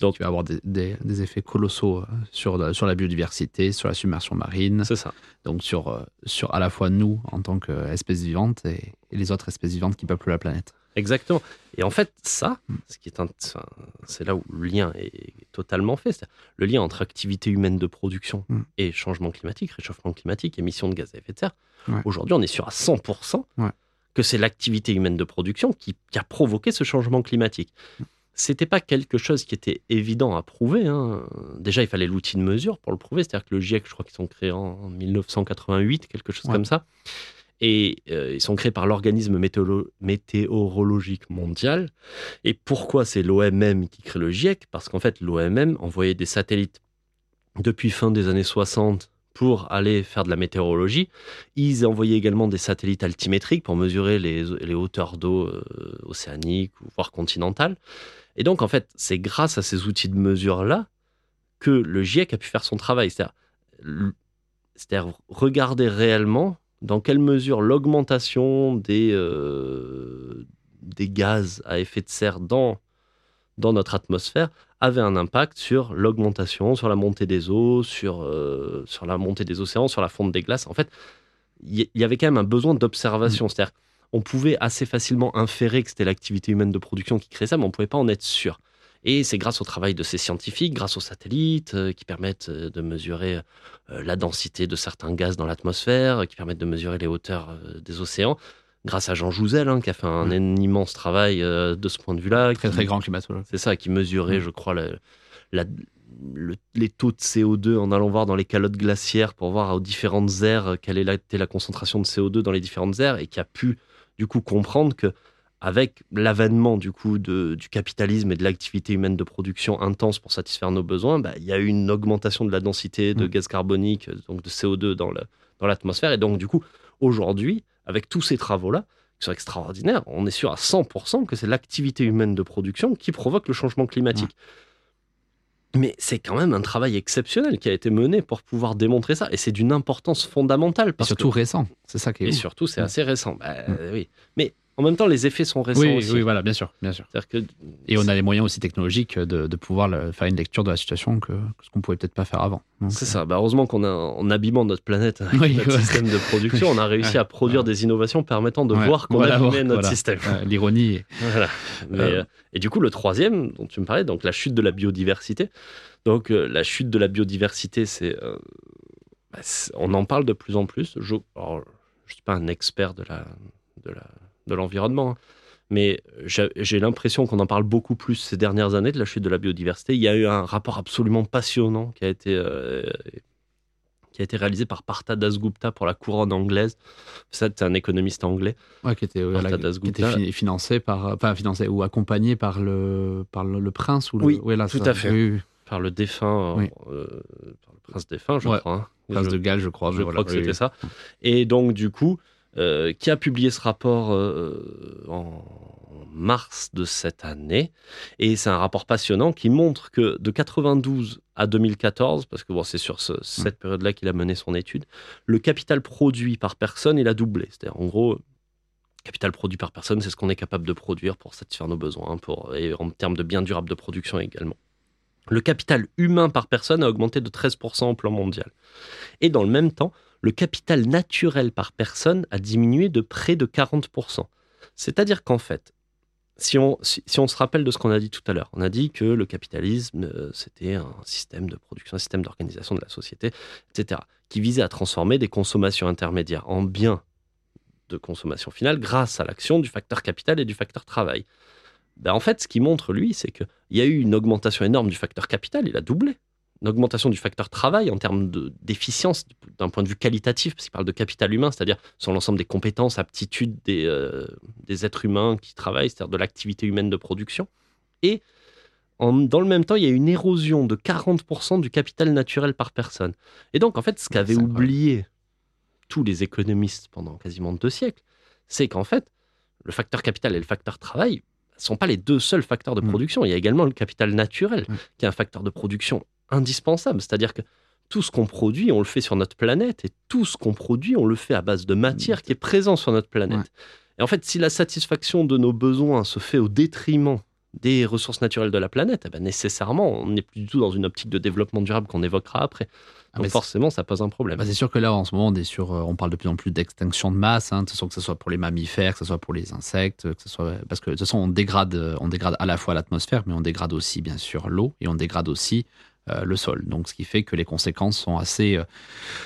Donc, tu vas avoir des, des- des effets colossaux euh, sur, la- sur la biodiversité, sur la submersion marine, c'est ça. donc sur, euh, sur à la fois nous en tant qu'espèces vivantes et, et les autres espèces vivantes qui peuplent la planète. Exactement. Et en fait, ça, ce qui est un- enfin, c'est là où le lien est totalement fait. Le lien entre activité humaine de production Mm. et changement climatique, réchauffement climatique, émissions de gaz à effet de serre. Ouais. Aujourd'hui, on est sûr à 100% Ouais. que c'est l'activité humaine de production qui, qui a provoqué ce changement climatique. C'était pas quelque chose qui était évident à prouver. hein. Déjà, il fallait l'outil de mesure pour le prouver. C'est-à-dire que le GIEC, je crois qu'ils sont créés en 1988, quelque chose Ouais. comme ça. Et euh, ils sont créés par l'organisme météorologique mondial. Et pourquoi c'est l'OMM qui crée le GIEC? Parce qu'en fait, l'OMM envoyait des satellites depuis fin des années 60 pour aller faire de la météorologie. Ils envoyaient également des satellites altimétriques pour mesurer les, les hauteurs d'eau euh, océaniques voire continentales. Et donc, en fait, c'est grâce à ces outils de mesure-là que le GIEC a pu faire son travail. C'est-à-dire, regarder réellement dans quelle mesure l'augmentation des, euh, des gaz à effet de serre dans, dans notre atmosphère avait un impact sur l'augmentation, sur la montée des eaux, sur, euh, sur la montée des océans, sur la fonte des glaces. En fait, il y, avait quand même un besoin d'observation. C'est-à-dire, on pouvait assez facilement inférer que c'était l'activité humaine de production qui créait ça, mais on ne pouvait pas en être sûr. Et c'est grâce au travail de ces scientifiques, grâce aux satellites euh, qui permettent euh, de mesurer euh, la densité de certains gaz dans l'atmosphère, qui permettent de mesurer les hauteurs euh, des océans, grâce à Jean Jouzel, hein, qui a fait un immense travail de ce point de vue-là. Très qui- très grand climatologue. c'est ça, qui mesurait, Mm. je crois, la- la- le- les taux de CO2 en allant voir dans les calottes glaciaires pour voir aux différentes aires quelle était la concentration de CO2 dans les différentes aires et qui a pu, du coup, comprendre que avec l'avènement du coup de- du capitalisme et de l'activité humaine de production intense pour satisfaire nos besoins, bah, il y a eu une augmentation de la densité de Mm. gaz carbonique, euh, donc de CO2 dans dans l'atmosphère. et donc, du coup, aujourd'hui, avec tous ces travaux-là, qui sont extraordinaires, on est sûr à 100% que c'est l'activité humaine de production qui provoque le changement climatique. Mais c'est quand même un travail exceptionnel qui a été mené pour pouvoir démontrer ça. Et c'est d'une importance fondamentale. Et Parce surtout que- récent, c'est ça qui est et ouf. surtout, c'est assez récent. Bah, Mm. oui. Mais en même temps, les effets sont récents Oui, aussi. oui, voilà, bien sûr, bien sûr. Que Et on a les moyens aussi technologiques de, de pouvoir le- faire une lecture de la situation que, que ce qu'on pouvait peut-être pas faire avant. C'est euh, ça. Bah, heureusement qu'on a, en abîmant notre planète avec Oui, notre ouais. système de production, on a réussi à produire Ouais. des innovations permettant de ouais, voir qu'on voilà, abîmait notre voilà. système. L'ironie. Voilà. Euh. euh, et du coup, le troisième dont tu me parlais, donc la chute de la biodiversité. Donc, euh, la chute de la biodiversité, c'est, euh, bah, c'est- on en parle de plus en plus. Je ne suis pas un expert de, la, de, la, de l'environnement, hein, mais j'ai, l'impression qu'on en parle beaucoup plus ces dernières années de la chute de la biodiversité. Il y a eu un rapport absolument passionnant qui a été, euh, qui a été réalisé par Partha Dasgupta pour la couronne anglaise. Ça, c'est un économiste anglais. Ouais, qui était, voilà, qui était financé par, enfin financé ou accompagné par le, par le, le prince ou le, Oui, ouais, là, tout ça, à fait. oui, oui. par le défunt, Oui. euh, par le prince défunt, je Ouais. crois. hein. prince Je- de Galles, je crois. je crois voilà, que c'était ça. Et donc, du coup, euh, qui a publié ce rapport euh, en mars de cette année. Et c'est un rapport passionnant qui montre que de 92 à 2014, parce que bon, c'est sur ce- cette période-là qu'il a mené son étude, le capital produit par personne, il a doublé. C'est-à-dire, en gros, capital produit par personne, c'est ce qu'on est capable de produire pour satisfaire nos besoins, pour, et en termes de biens durables de production également. Le capital humain par personne a augmenté de 13% au plan mondial. Et dans le même temps, le capital naturel par personne a diminué de près de 40%. C'est-à-dire qu'en fait, si on, se rappelle de ce qu'on a dit tout à l'heure, on a dit que le capitalisme, euh, c'était un système de production, un système d'organisation de la société, etc., qui visait à transformer des consommations intermédiaires en biens de consommation finale grâce à l'action du facteur capital et du facteur travail. Ben, en fait, ce qu'il montre, lui, c'est qu'il y a eu une augmentation énorme du facteur capital, il a doublé. Augmentation du facteur travail en termes de- d'efficience d'un point de vue qualitatif, parce qu'il parle de capital humain, c'est-à-dire sur l'ensemble des compétences, aptitudes des, euh, des êtres humains qui travaillent, c'est-à-dire de l'activité humaine de production. Et en- dans le même temps, il y a une érosion de 40% du capital naturel par personne. Et donc, en fait, ce qu'avaient oublié tous les économistes pendant quasiment deux siècles, c'est qu'en fait, le facteur capital et le facteur travail ne sont pas les deux seuls facteurs de Mm. production. Il y a également le capital naturel, Mm. qui est un facteur de production indispensable. C'est-à-dire que tout ce qu'on produit, on le fait sur notre planète, et tout ce qu'on produit, on le fait à base de matière qui est présente sur notre planète. Ouais. Et en fait, si la satisfaction de nos besoins se fait au détriment des ressources naturelles de la planète, eh ben, nécessairement, on n'est plus du tout dans une optique de développement durable qu'on évoquera après. Ah, Donc mais forcément, ça pose un problème. Bah, c'est sûr que là, en ce moment, on, est sur, euh, on parle de plus en plus d'extinction de masse, hein, ce soit- que ce soit pour les mammifères, que ce soit pour les insectes, que ce soit parce que de toute façon, on dégrade, euh, on dégrade à la fois l'atmosphère, mais on dégrade aussi bien sûr l'eau et on dégrade aussi le sol. Donc, ce qui fait que les conséquences sont assez, euh,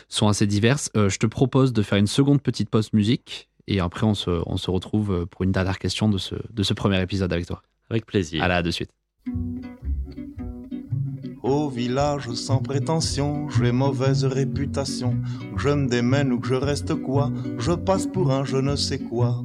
sont assez diverses. Euh, je te propose de faire une seconde petite pause musique et après, on se, on se retrouve euh, pour une dernière question de ce, de ce premier épisode avec toi. Avec plaisir. À là, de suite. Au village sans prétention, j'ai mauvaise réputation. Que je me démène ou que je reste quoi, je passe pour un je ne sais quoi.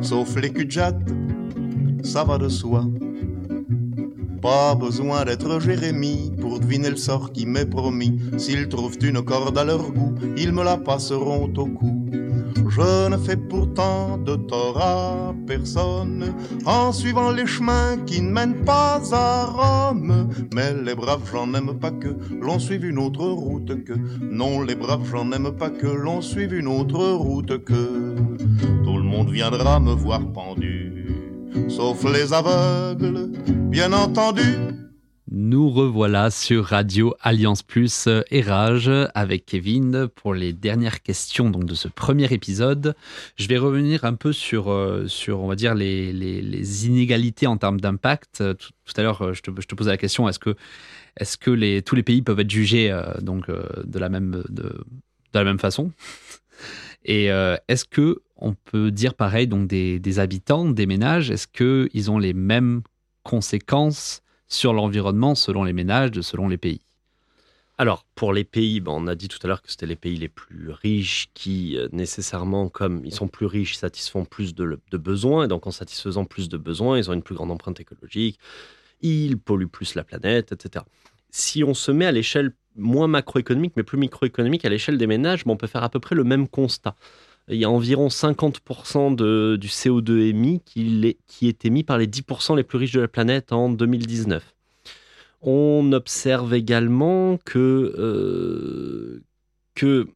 sauf les cul ça va de soi. Pas besoin d'être Jérémie pour deviner le sort qui m'est promis. S'ils trouvent une corde à leur goût, ils me la passeront au cou. Je ne fais pourtant de tort à personne en suivant les chemins qui ne mènent pas à Rome. Mais les braves, j'en aime pas que l'on suive une autre route que. Non, les braves, j'en aime pas que l'on suive une autre route que. Viendra me voir pendu sauf les aveugles, bien entendu. Nous revoilà sur Radio Alliance Plus et Rage avec Kevin pour les dernières questions donc de ce premier épisode. Je vais revenir un peu sur, euh, sur on va dire, les, inégalités en termes d'impact. Euh, Tout, à l'heure, euh, je te, je te posais la question est-ce que, est-ce que les, tous les pays peuvent être jugés donc, de, la même, de, de la même façon? Et est-ce que on peut dire pareil donc des, habitants, des ménages Est-ce qu'ils ont les mêmes conséquences sur l'environnement selon les ménages, selon les pays? Alors, pour les pays, ben, on a dit tout à l'heure que c'était les pays les plus riches qui, euh, nécessairement, comme ils sont plus riches, satisfont plus de, de besoins. Et donc, en satisfaisant plus de besoins, ils ont une plus grande empreinte écologique, ils polluent plus la planète, etc. Si on se met à l'échelle moins macroéconomique, mais plus microéconomique, à l'échelle des ménages, ben, on peut faire à peu près le même constat. Il y a environ 50% de, du CO2 émis qui, est- émis par les 10% les plus riches de la planète en 2019. On observe également que, euh, que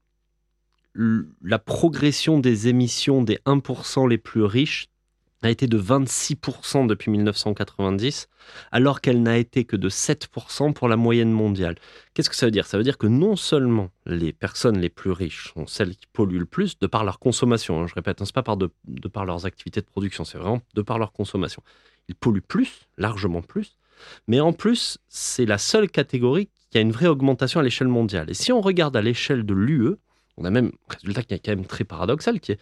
la progression des émissions des 1% les plus riches a été de 26% depuis 1990, alors qu'elle n'a été que de 7% pour la moyenne mondiale. Qu'est-ce que ça veut dire? Ça veut dire que non seulement les personnes les plus riches sont celles qui polluent le plus de par leur consommation, hein, je répète, hein, c'est pas par de, par leurs activités de production, c'est vraiment de par leur consommation. Ils polluent plus, largement plus, mais en plus, c'est la seule catégorie qu'il y a une vraie augmentation à l'échelle mondiale. Et si on regarde à l'échelle de l'UE, on a même un résultat qui est quand même très paradoxal, qui est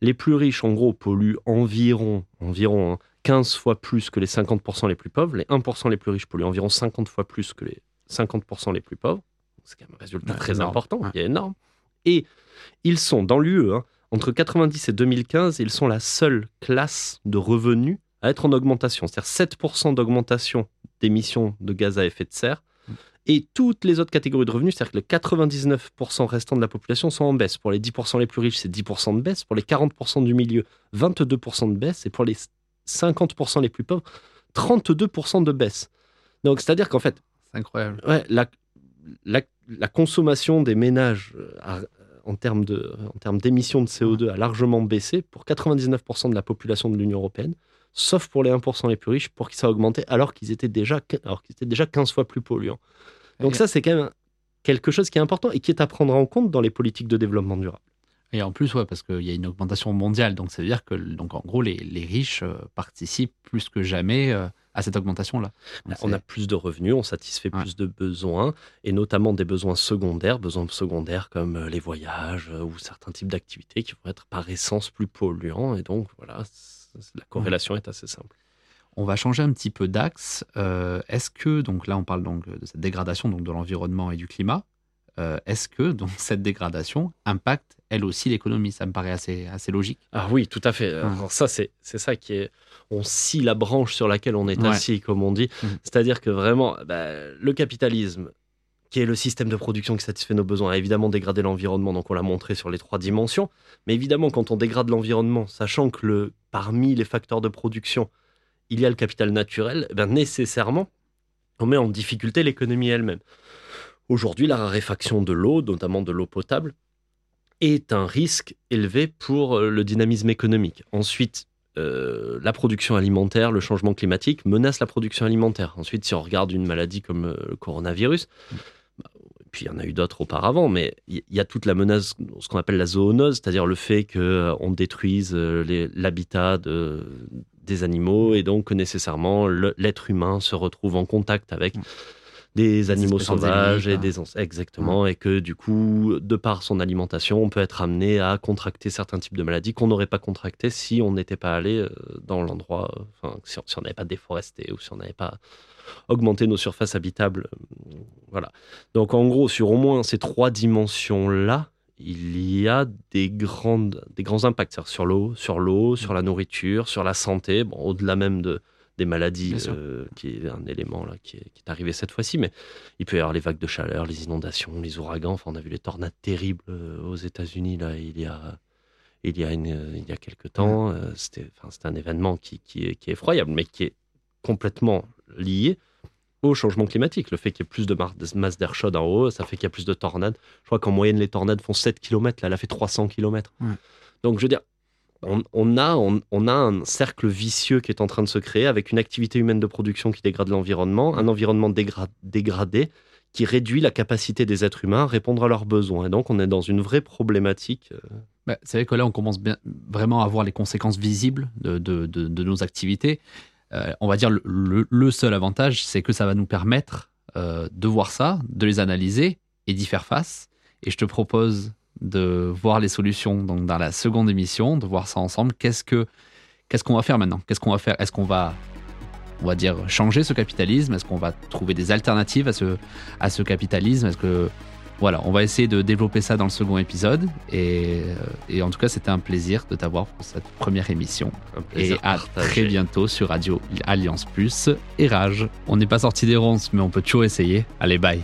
les plus riches, en gros, polluent environ, environ hein, 15 fois plus que les 50% les plus pauvres. Les 1% les plus riches polluent environ 50 fois plus que les 50% les plus pauvres. C'est quand même un résultat Ouais, très énorme. important, Ouais. qui est énorme. Et ils sont, dans l'UE, hein, entre 90 et 2015, ils sont la seule classe de revenus à être en augmentation. C'est-à-dire 7% d'augmentation d'émissions de gaz à effet de serre. Et toutes les autres catégories de revenus, c'est-à-dire que les 99% restants de la population sont en baisse. Pour les 10% les plus riches, c'est 10% de baisse. Pour les 40% du milieu, 22% de baisse. Et pour les 50% les plus pauvres, 32% de baisse. Donc, c'est-à-dire qu'en fait, C'est incroyable. ouais, la, la, la consommation des ménages euh, a- en termes de- en termes d'émissions de CO2 a largement baissé pour 99% de la population de l'Union européenne, sauf pour les 1% les plus riches, pour qui ça a augmenté, alors qu'ils étaient déjà, alors qu'ils étaient déjà 15 fois plus polluants. Donc Et- ça, c'est quand même quelque chose qui est important et qui est à prendre en compte dans les politiques de développement durable. Et en plus, ouais, parce qu'il y a une augmentation mondiale, donc ça veut dire que, donc en gros, les, les riches euh, participent plus que jamais euh, à cette augmentation-là. Donc, On a plus de revenus, on satisfait Ouais. plus de besoins, et notamment des besoins secondaires, besoins secondaires comme euh, les voyages ou certains types d'activités qui vont être par essence plus polluants. Et donc, voilà, la corrélation est assez simple. On va changer un petit peu d'axe. Euh, Est-ce que, donc là, on parle donc de cette dégradation donc de l'environnement et du climat. Euh, Est-ce que donc cette dégradation impacte elle aussi l'économie? Ça me paraît assez, assez logique. Ah oui, tout à fait. Alors ça, c'est c'est ça qui est... On scie la branche sur laquelle on est Ouais. assis, comme on dit. Mhm. C'est-à-dire que vraiment, bah, le capitalisme, qui est le système de production qui satisfait nos besoins, a évidemment dégradé l'environnement, donc on l'a montré sur les trois dimensions. Mais évidemment, quand on dégrade l'environnement, sachant que parmi les facteurs de production, il y a le capital naturel, eh ben, nécessairement, on met en difficulté l'économie elle-même. Aujourd'hui, la raréfaction de l'eau, notamment de l'eau potable, est un risque élevé pour euh, le dynamisme économique. Ensuite, euh, la production alimentaire, le changement climatique menace la production alimentaire. Ensuite, si on regarde une maladie comme euh, le coronavirus, bah, puis il y en a eu d'autres auparavant, mais il y, a toute la menace, ce qu'on appelle la zoonose, c'est-à-dire le fait qu'on détruise euh, les- l'habitat de- des animaux et donc nécessairement l'être humain se retrouve en contact avec. Des animaux sauvages et endémiques, des exactement et que du coup de par son alimentation on peut être amené à contracter certains types de maladies qu'on n'aurait pas contractées si on n'était pas allé euh, dans l'endroit euh, enfin si on n'avait pas déforesté ou si on n'avait pas augmenté nos surfaces habitables euh, voilà. Donc en gros sur au moins ces trois dimensions là il y a des, grandes, des grands impacts. Sur l'eau, sur l'eau, sur la nourriture, sur la santé, bon, au-delà même de, des maladies, euh, qui est un élément là, qui, est, qui est arrivé cette fois-ci, mais il peut y avoir les vagues de chaleur, les inondations, les ouragans. Enfin, on a vu les tornades terribles euh, aux États-Unis là, il y a, il y a, une, euh, il y a quelques temps. Euh, C'était un événement qui, qui, est, qui est effroyable, mais qui est complètement lié au changement climatique. Le fait qu'il y ait plus de masse d'air chaude en haut, ça fait qu'il y a plus de tornades. Je crois qu'en moyenne, les tornades font 7 km. Là, elle a fait 300 km. Ouais. Donc, je veux dire, on, on a, on, on a un cercle vicieux qui est en train de se créer avec une activité humaine de production qui dégrade l'environnement, un environnement dégra- dégradé qui réduit la capacité des êtres humains à répondre à leurs besoins. Et donc, on est dans une vraie problématique. euh, Bah, c'est vrai que là, on commence bien- vraiment à voir les conséquences visibles de, de- de- de nos activités. Euh, on va dire le, le- le seul avantage, c'est que ça va nous permettre euh, de voir ça, de les analyser et d'y faire face. Et je te propose de voir les solutions donc dans la seconde émission, de voir ça ensemble. Qu'est-ce que qu'est-ce qu'on va faire maintenant? Qu'est-ce qu'on va faire? Est-ce qu'on va on va dire changer ce capitalisme? Est-ce qu'on va trouver des alternatives à ce à ce capitalisme? Est-ce que voilà, on va essayer de développer ça dans le second épisode. Et, euh, et en tout cas, c'était un plaisir de t'avoir pour cette première émission. Et à partagé. très bientôt sur Radio Alliance Plus et Rage. On n'est pas sorti des ronces, mais on peut toujours essayer. Allez, bye.